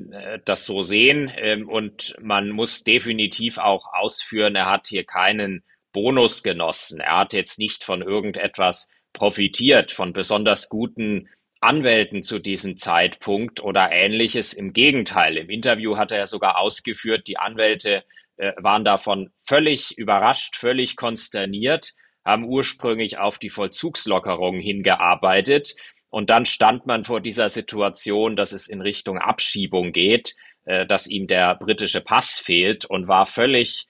das so sehen äh, und man muss definitiv auch ausführen, er hat hier keinen Bonus genossen. Er hat jetzt nicht von irgendetwas profitiert, von besonders guten Anwälten zu diesem Zeitpunkt oder ähnliches. Im Gegenteil, im Interview hat er sogar ausgeführt, die Anwälte äh, waren davon völlig überrascht, völlig konsterniert, haben ursprünglich auf die Vollzugslockerung hingearbeitet. Und dann stand man vor dieser Situation, dass es in Richtung Abschiebung geht, äh, dass ihm der britische Pass fehlt und war völlig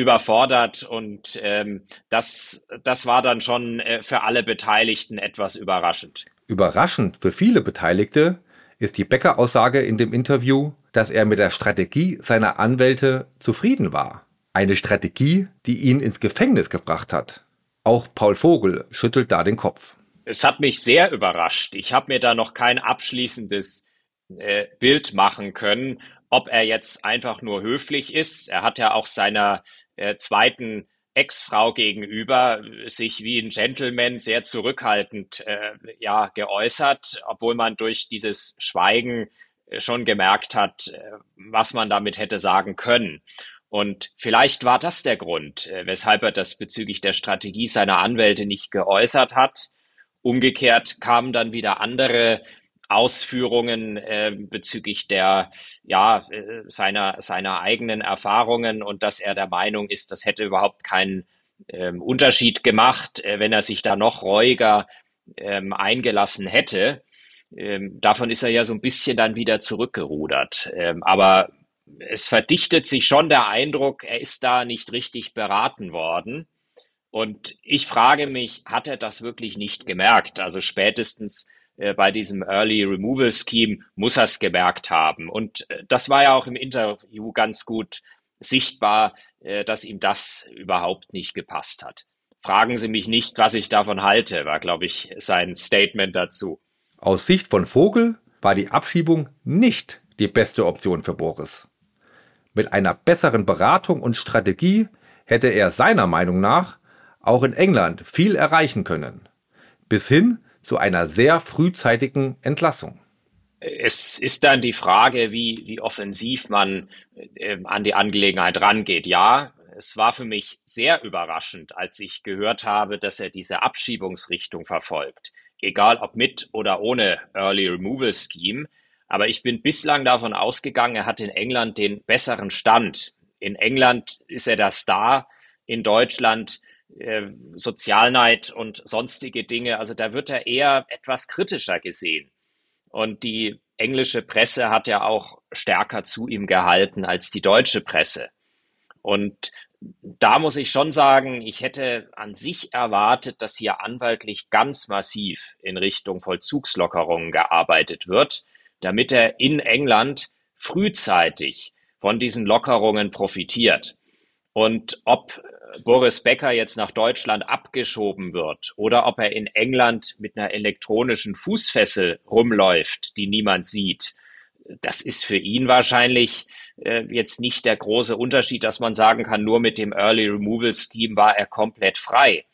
überfordert und ähm, das, das war dann schon äh, für alle Beteiligten etwas überraschend. Überraschend für viele Beteiligte ist die Becker-Aussage in dem Interview, dass er mit der Strategie seiner Anwälte zufrieden war. Eine Strategie, die ihn ins Gefängnis gebracht hat. Auch Paul Vogel schüttelt da den Kopf. Es hat mich sehr überrascht. Ich habe mir da noch kein abschließendes äh, Bild machen können, ob er jetzt einfach nur höflich ist. Er hat ja auch seiner äh, zweiten Ex-Frau gegenüber sich wie ein Gentleman sehr zurückhaltend äh, ja geäußert, obwohl man durch dieses Schweigen äh, schon gemerkt hat, äh, was man damit hätte sagen können. Und vielleicht war das der Grund, weshalb er das bezüglich der Strategie seiner Anwälte nicht geäußert hat. Umgekehrt kamen dann wieder andere Ausführungen äh, bezüglich der ja äh, seiner seiner eigenen Erfahrungen und dass er der Meinung ist, das hätte überhaupt keinen ähm, Unterschied gemacht, äh, wenn er sich da noch reuiger ähm, eingelassen hätte. Ähm, davon ist er ja so ein bisschen dann wieder zurückgerudert. Ähm, aber es verdichtet sich schon der Eindruck, er ist da nicht richtig beraten worden. Und ich frage mich, hat er das wirklich nicht gemerkt? Also spätestens bei diesem Early Removal Scheme muss er es gemerkt haben. Und äh, das war ja auch im Interview ganz gut sichtbar, äh, dass ihm das überhaupt nicht gepasst hat. Fragen Sie mich nicht, was ich davon halte, war, glaube ich, sein Statement dazu. Aus Sicht von Vogel war die Abschiebung nicht die beste Option für Boris. Mit einer besseren Beratung und Strategie hätte er seiner Meinung nach auch in England viel erreichen können. Bis hin zu einer sehr frühzeitigen Entlassung. Es ist dann die Frage, wie, wie offensiv man äh, an die Angelegenheit rangeht. Ja, es war für mich sehr überraschend, als ich gehört habe, dass er diese Abschiebungsrichtung verfolgt. Egal ob mit oder ohne Early Removal Scheme. Aber ich bin bislang davon ausgegangen, er hat in England den besseren Stand. In England ist er der Star. In Deutschland äh, Sozialneid und sonstige Dinge. Also da wird er eher etwas kritischer gesehen. Und die englische Presse hat ja auch stärker zu ihm gehalten als die deutsche Presse. Und da muss ich schon sagen, ich hätte an sich erwartet, dass hier anwaltlich ganz massiv in Richtung Vollzugslockerungen gearbeitet wird, damit er in England frühzeitig von diesen Lockerungen profitiert. Und ob Boris Becker jetzt nach Deutschland abgeschoben wird oder ob er in England mit einer elektronischen Fußfessel rumläuft, die niemand sieht, das ist für ihn wahrscheinlich äh, jetzt nicht der große Unterschied, dass man sagen kann, nur mit dem Early Removal Scheme war er komplett frei.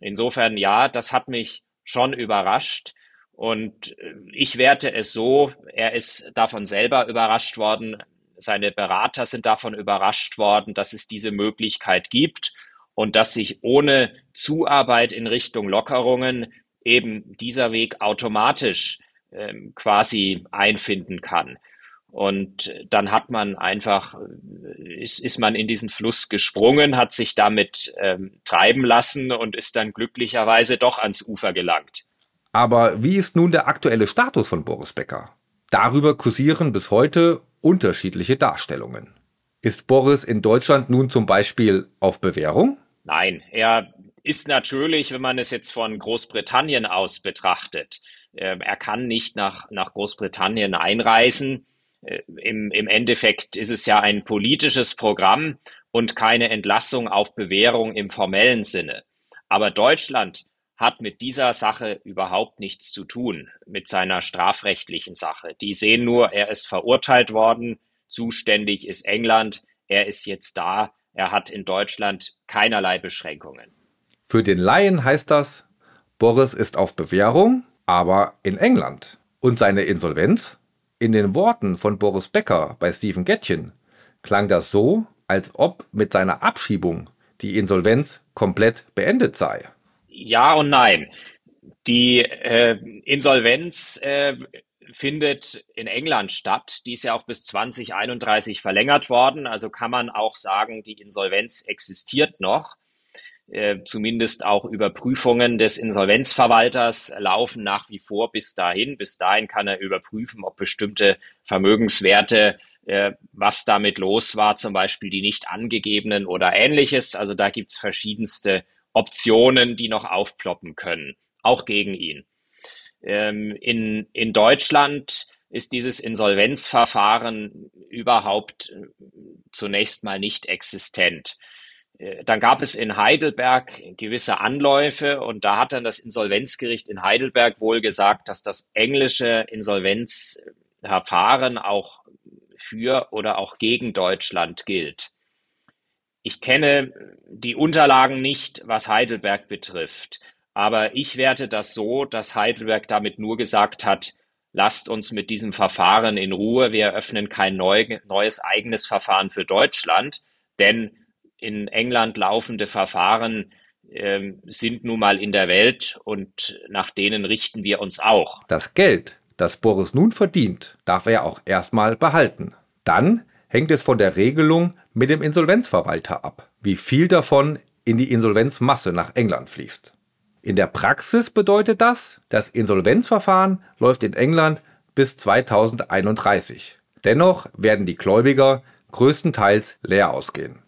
Insofern ja, das hat mich schon überrascht. Und äh, ich werte es so, er ist davon selber überrascht worden, seine Berater sind davon überrascht worden, dass es diese Möglichkeit gibt und dass sich ohne Zuarbeit in Richtung Lockerungen eben dieser Weg automatisch ähm, quasi einfinden kann. Und dann hat man einfach, äh, ist, ist man in diesen Fluss gesprungen, hat sich damit ähm, treiben lassen und ist dann glücklicherweise doch ans Ufer gelangt. Aber wie ist nun der aktuelle Status von Boris Becker? Darüber kursieren bis heute unterschiedliche Darstellungen. Ist Boris in Deutschland nun zum Beispiel auf Bewährung? Nein, er ist natürlich, wenn man es jetzt von Großbritannien aus betrachtet, äh, er kann nicht nach, nach Großbritannien einreisen. Äh, im, Im Endeffekt ist es ja ein politisches Programm und keine Entlassung auf Bewährung im formellen Sinne. Aber Deutschland hat mit dieser Sache überhaupt nichts zu tun, mit seiner strafrechtlichen Sache. Die sehen nur, er ist verurteilt worden, zuständig ist England, er ist jetzt da, er hat in Deutschland keinerlei Beschränkungen. Für den Laien heißt das, Boris ist auf Bewährung, aber in England. Und seine Insolvenz? In den Worten von Boris Becker bei Stephen Gettchen klang das so, als ob mit seiner Abschiebung die Insolvenz komplett beendet sei. Ja und nein. Die äh, Insolvenz äh, findet in England statt. Die ist ja auch bis 2031 verlängert worden. Also kann man auch sagen, die Insolvenz existiert noch. Äh, zumindest auch Überprüfungen des Insolvenzverwalters laufen nach wie vor bis dahin. Bis dahin kann er überprüfen, ob bestimmte Vermögenswerte, äh, was damit los war, zum Beispiel die nicht angegebenen oder ähnliches. Also da gibt's verschiedenste Optionen, die noch aufploppen können, auch gegen ihn. Ähm, in, in Deutschland ist dieses Insolvenzverfahren überhaupt äh, zunächst mal nicht existent. Äh, dann gab es in Heidelberg gewisse Anläufe und da hat dann das Insolvenzgericht in Heidelberg wohl gesagt, dass das englische Insolvenzverfahren auch für oder auch gegen Deutschland gilt. Ich kenne die Unterlagen nicht, was Heidelberg betrifft, aber ich werte das so, dass Heidelberg damit nur gesagt hat, lasst uns mit diesem Verfahren in Ruhe, wir eröffnen kein neu, neues eigenes Verfahren für Deutschland, denn in England laufende Verfahren äh, sind nun mal in der Welt und nach denen richten wir uns auch. Das Geld, das Boris nun verdient, darf er auch erstmal behalten. Dann hängt es von der Regelung mit dem Insolvenzverwalter ab, wie viel davon in die Insolvenzmasse nach England fließt. In der Praxis bedeutet das, das Insolvenzverfahren läuft in England bis 2031. Dennoch werden die Gläubiger größtenteils leer ausgehen.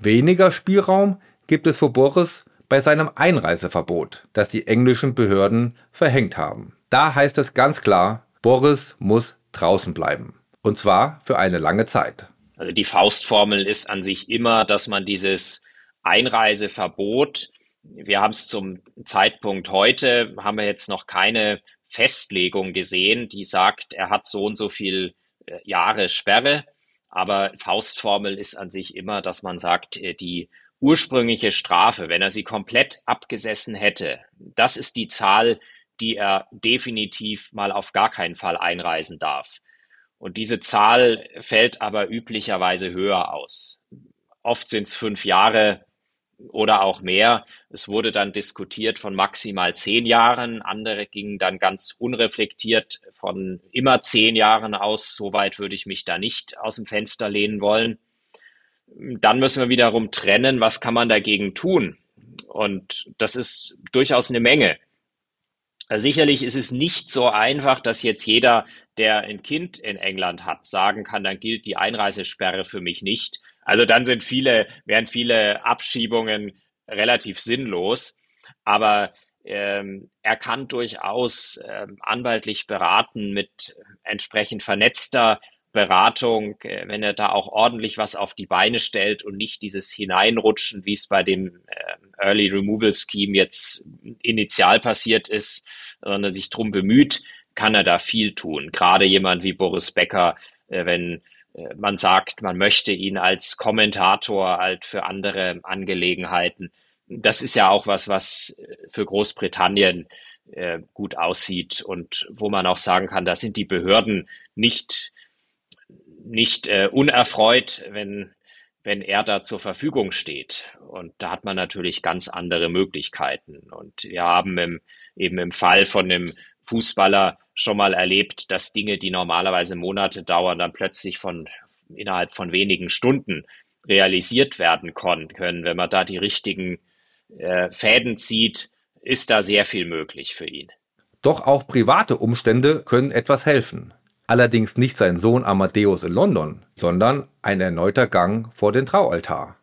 Weniger Spielraum gibt es für Boris bei seinem Einreiseverbot, das die englischen Behörden verhängt haben. Da heißt es ganz klar, Boris muss draußen bleiben. Und zwar für eine lange Zeit. Also die Faustformel ist an sich immer, dass man dieses Einreiseverbot, wir haben es zum Zeitpunkt heute, haben wir jetzt noch keine Festlegung gesehen, die sagt, er hat so und so viel äh, Jahre Sperre. Aber Faustformel ist an sich immer, dass man sagt, äh, die ursprüngliche Strafe, wenn er sie komplett abgesessen hätte, das ist die Zahl, die er definitiv mal auf gar keinen Fall einreisen darf. Und diese Zahl fällt aber üblicherweise höher aus. Oft sind es fünf Jahre, oder auch mehr. Es wurde dann diskutiert von maximal zehn Jahren. Andere gingen dann ganz unreflektiert von immer zehn Jahren aus. Soweit würde ich mich da nicht aus dem Fenster lehnen wollen. Dann müssen wir wiederum trennen, was kann man dagegen tun? Und das ist durchaus eine Menge. Sicherlich ist es nicht so einfach, dass jetzt jeder, der ein Kind in England hat, sagen kann, dann gilt die Einreisesperre für mich nicht. Also dann sind viele, wären viele Abschiebungen relativ sinnlos. Aber ähm, er kann durchaus ähm, anwaltlich beraten mit entsprechend vernetzter Beratung, äh, wenn er da auch ordentlich was auf die Beine stellt und nicht dieses Hineinrutschen, wie es bei dem äh, Early Removal Scheme jetzt initial passiert ist, sondern sich drum bemüht, kann er da viel tun. Gerade jemand wie Boris Becker, äh, wenn äh, man sagt, man möchte ihn als Kommentator halt für andere Angelegenheiten. Das ist ja auch was, was für Großbritannien gut aussieht und wo man auch sagen kann, da sind die Behörden nicht, nicht äh, unerfreut, wenn, wenn er da zur Verfügung steht. Und da hat man natürlich ganz andere Möglichkeiten. Und wir haben im, eben im Fall von dem Fußballer schon mal erlebt, dass Dinge, die normalerweise Monate dauern, dann plötzlich von innerhalb von wenigen Stunden realisiert werden können. Wenn man da die richtigen äh, Fäden zieht, ist da sehr viel möglich für ihn. Doch auch private Umstände können etwas helfen. Allerdings nicht sein Sohn Amadeus in London, sondern ein erneuter Gang vor den Traualtar.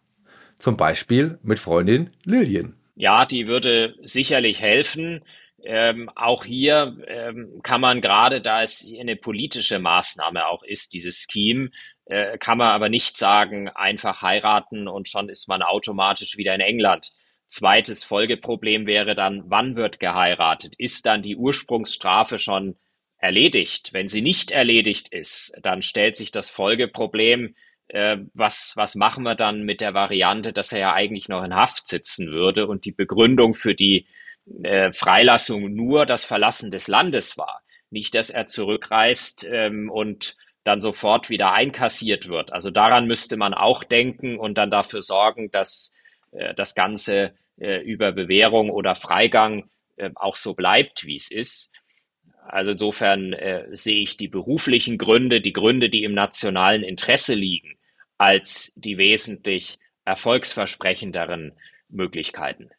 Zum Beispiel mit Freundin Lillian. Ja, die würde sicherlich helfen. Ähm, auch hier ähm, kann man gerade, da es eine politische Maßnahme auch ist, dieses Scheme, äh, kann man aber nicht sagen, einfach heiraten und schon ist man automatisch wieder in England. Zweites Folgeproblem wäre dann, wann wird geheiratet? Ist dann die Ursprungsstrafe schon erledigt? Wenn sie nicht erledigt ist, dann stellt sich das Folgeproblem, äh, was, was machen wir dann mit der Variante, dass er ja eigentlich noch in Haft sitzen würde und die Begründung für die äh, Freilassung nur das Verlassen des Landes war. nicht, dass er zurückreist ähm, und dann sofort wieder einkassiert wird. Also daran müsste man auch denken und dann dafür sorgen, dass äh, das Ganze äh, über Bewährung oder Freigang äh, auch so bleibt, wie es ist. Also insofern äh, sehe ich die beruflichen Gründe, die Gründe, die im nationalen Interesse liegen, als die wesentlich erfolgsversprechenderen Möglichkeiten.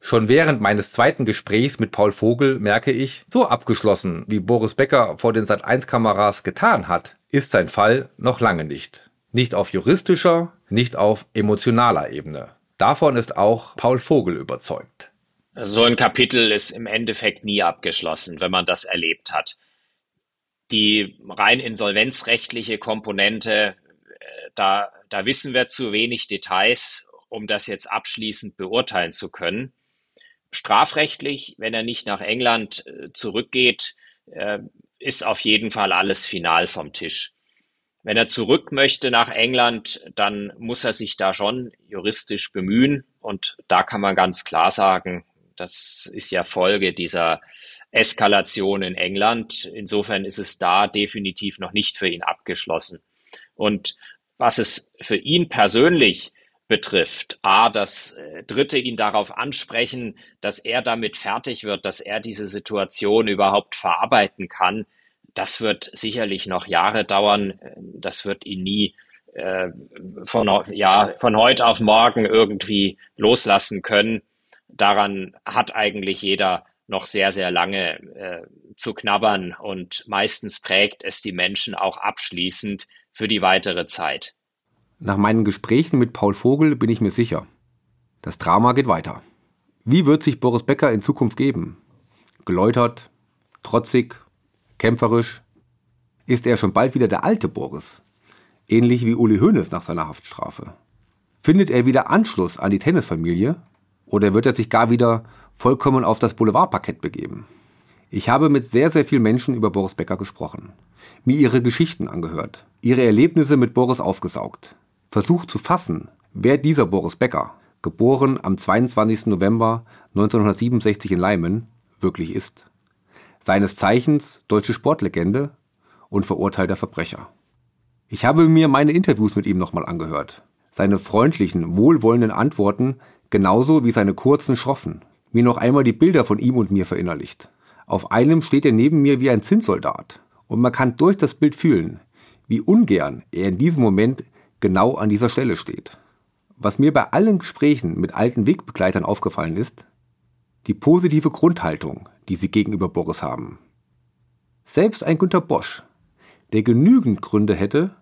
Schon während meines zweiten Gesprächs mit Paul Vogel merke ich, so abgeschlossen, wie Boris Becker vor den Sat1-Kameras getan hat, ist sein Fall noch lange nicht. Nicht auf juristischer, nicht auf emotionaler Ebene. Davon ist auch Paul Vogel überzeugt. So ein Kapitel ist im Endeffekt nie abgeschlossen, wenn man das erlebt hat. Die rein insolvenzrechtliche Komponente, äh, da, da wissen wir zu wenig Details, um das jetzt abschließend beurteilen zu können strafrechtlich, wenn er nicht nach England äh, zurückgeht, äh, ist auf jeden Fall alles final vom Tisch. Wenn er zurück möchte nach England, dann muss er sich da schon juristisch bemühen. Und da kann man ganz klar sagen, das ist ja Folge dieser Eskalation in England. Insofern ist es da definitiv noch nicht für ihn abgeschlossen. Und was es für ihn persönlich betrifft. A, dass äh, Dritte ihn darauf ansprechen, dass er damit fertig wird, dass er diese Situation überhaupt verarbeiten kann. Das wird sicherlich noch Jahre dauern. Das wird ihn nie äh, von, ja, von heute auf morgen irgendwie loslassen können. Daran hat eigentlich jeder noch sehr, sehr lange äh, zu knabbern und meistens prägt es die Menschen auch abschließend für die weitere Zeit. Nach meinen Gesprächen mit Paul Vogel bin ich mir sicher, das Drama geht weiter. Wie wird sich Boris Becker in Zukunft geben? Geläutert, trotzig, kämpferisch? Ist er schon bald wieder der alte Boris? Ähnlich wie Uli Hoeneß nach seiner Haftstrafe. Findet er wieder Anschluss an die Tennisfamilie? Oder wird er sich gar wieder vollkommen auf das Boulevardparkett begeben? Ich habe mit sehr, sehr vielen Menschen über Boris Becker gesprochen, mir ihre Geschichten angehört, ihre Erlebnisse mit Boris aufgesaugt versucht zu fassen, wer dieser Boris Becker, geboren am 22. November 1967 in Leimen, wirklich ist. Seines Zeichens deutsche Sportlegende und verurteilter Verbrecher. Ich habe mir meine Interviews mit ihm nochmal angehört. Seine freundlichen, wohlwollenden Antworten genauso wie seine kurzen, schroffen. Mir noch einmal die Bilder von ihm und mir verinnerlicht. Auf einem steht er neben mir wie ein Zinssoldat. Und man kann durch das Bild fühlen, wie ungern er in diesem Moment genau an dieser Stelle steht. Was mir bei allen Gesprächen mit alten Wegbegleitern aufgefallen ist, die positive Grundhaltung, die sie gegenüber Boris haben. Selbst ein Günter Bosch, der genügend Gründe hätte,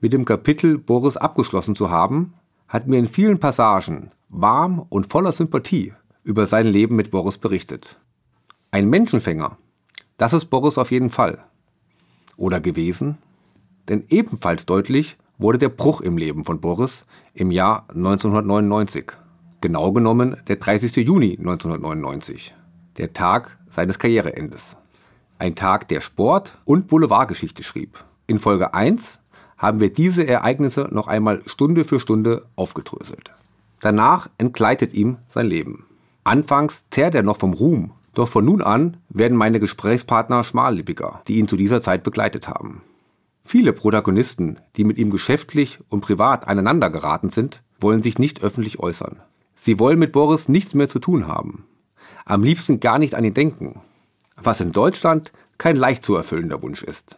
mit dem Kapitel Boris abgeschlossen zu haben, hat mir in vielen Passagen warm und voller Sympathie über sein Leben mit Boris berichtet. Ein Menschenfänger, das ist Boris auf jeden Fall. Oder gewesen? Denn ebenfalls deutlich wurde der Bruch im Leben von Boris im Jahr 1999. Genau genommen der 30. Juni 1999, der Tag seines Karriereendes. Ein Tag, der Sport und Boulevardgeschichte schrieb. In Folge 1 haben wir diese Ereignisse noch einmal Stunde für Stunde aufgedröselt. Danach entgleitet ihm sein Leben. Anfangs zerrt er noch vom Ruhm, doch von nun an werden meine Gesprächspartner schmallippiger, die ihn zu dieser Zeit begleitet haben. Viele Protagonisten, die mit ihm geschäftlich und privat aneinander geraten sind, wollen sich nicht öffentlich äußern. Sie wollen mit Boris nichts mehr zu tun haben. Am liebsten gar nicht an ihn denken. Was in Deutschland kein leicht zu erfüllender Wunsch ist.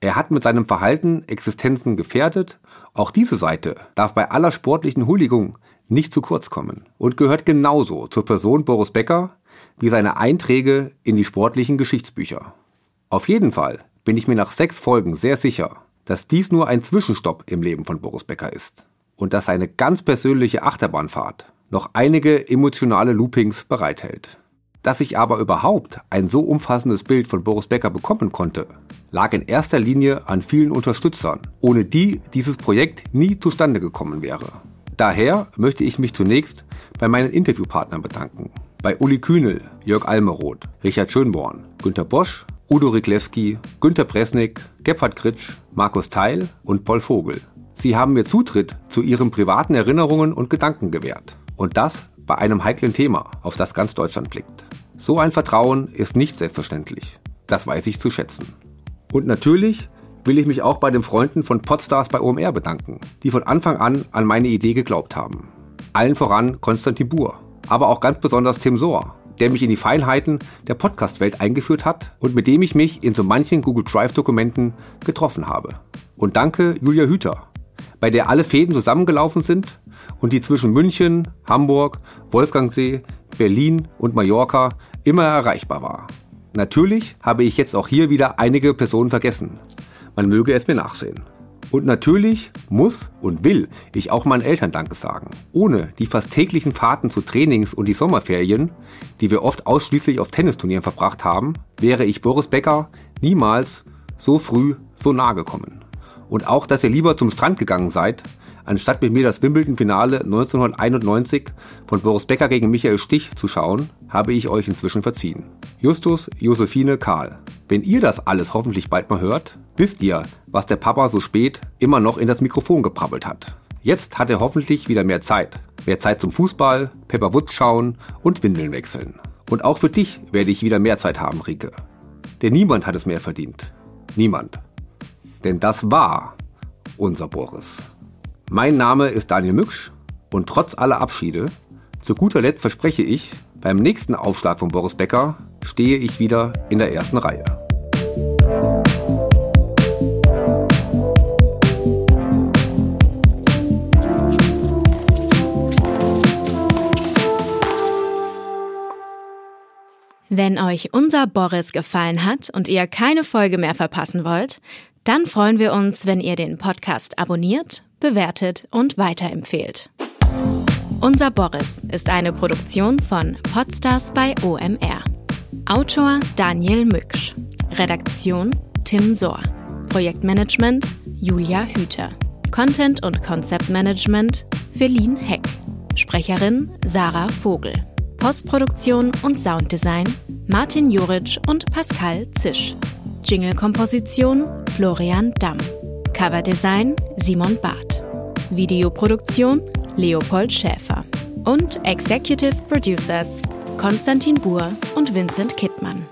Er hat mit seinem Verhalten Existenzen gefährdet. Auch diese Seite darf bei aller sportlichen Huldigung nicht zu kurz kommen und gehört genauso zur Person Boris Becker wie seine Einträge in die sportlichen Geschichtsbücher. Auf jeden Fall bin ich mir nach sechs Folgen sehr sicher, dass dies nur ein Zwischenstopp im Leben von Boris Becker ist und dass seine ganz persönliche Achterbahnfahrt noch einige emotionale Loopings bereithält. Dass ich aber überhaupt ein so umfassendes Bild von Boris Becker bekommen konnte, lag in erster Linie an vielen Unterstützern, ohne die dieses Projekt nie zustande gekommen wäre. Daher möchte ich mich zunächst bei meinen Interviewpartnern bedanken. Bei Uli Kühnel, Jörg Almeroth, Richard Schönborn, Günter Bosch Udo Riglewski, Günter Presnick, Gebhard Kritsch, Markus Theil und Paul Vogel. Sie haben mir Zutritt zu ihren privaten Erinnerungen und Gedanken gewährt. Und das bei einem heiklen Thema, auf das ganz Deutschland blickt. So ein Vertrauen ist nicht selbstverständlich. Das weiß ich zu schätzen. Und natürlich will ich mich auch bei den Freunden von Podstars bei OMR bedanken, die von Anfang an an meine Idee geglaubt haben. Allen voran Konstantin Buhr, aber auch ganz besonders Tim Sohr, der mich in die Feinheiten der Podcast-Welt eingeführt hat und mit dem ich mich in so manchen Google Drive-Dokumenten getroffen habe. Und danke Julia Hüter, bei der alle Fäden zusammengelaufen sind und die zwischen München, Hamburg, Wolfgangsee, Berlin und Mallorca immer erreichbar war. Natürlich habe ich jetzt auch hier wieder einige Personen vergessen. Man möge es mir nachsehen. Und natürlich muss und will ich auch meinen Eltern Danke sagen. Ohne die fast täglichen Fahrten zu Trainings und die Sommerferien, die wir oft ausschließlich auf Tennisturnieren verbracht haben, wäre ich Boris Becker niemals so früh so nahe gekommen. Und auch, dass ihr lieber zum Strand gegangen seid, anstatt mit mir das Wimbledon-Finale 1991 von Boris Becker gegen Michael Stich zu schauen, habe ich euch inzwischen verziehen. Justus, Josephine, Karl. Wenn ihr das alles hoffentlich bald mal hört, wisst ihr, was der Papa so spät immer noch in das Mikrofon geprabbelt hat. Jetzt hat er hoffentlich wieder mehr Zeit. Mehr Zeit zum Fußball, Pepper Woods schauen und Windeln wechseln. Und auch für dich werde ich wieder mehr Zeit haben, Rike. Denn niemand hat es mehr verdient. Niemand. Denn das war unser Boris. Mein Name ist Daniel Mücksch und trotz aller Abschiede, zu guter Letzt verspreche ich, beim nächsten Aufschlag von Boris Becker stehe ich wieder in der ersten Reihe. Wenn euch unser Boris gefallen hat und ihr keine Folge mehr verpassen wollt, dann freuen wir uns, wenn ihr den Podcast abonniert, bewertet und weiterempfehlt. Unser Boris ist eine Produktion von Podstars bei OMR. Autor Daniel Mücksch. Redaktion Tim Sohr. Projektmanagement Julia Hüter. Content und Konzeptmanagement Feline Heck. Sprecherin Sarah Vogel. Postproduktion und Sounddesign Martin Juric und Pascal Zisch. Jingle-Komposition Florian Damm. Coverdesign Simon Barth. Videoproduktion Leopold Schäfer. Und Executive Producers Konstantin Buhr und Vincent Kittmann.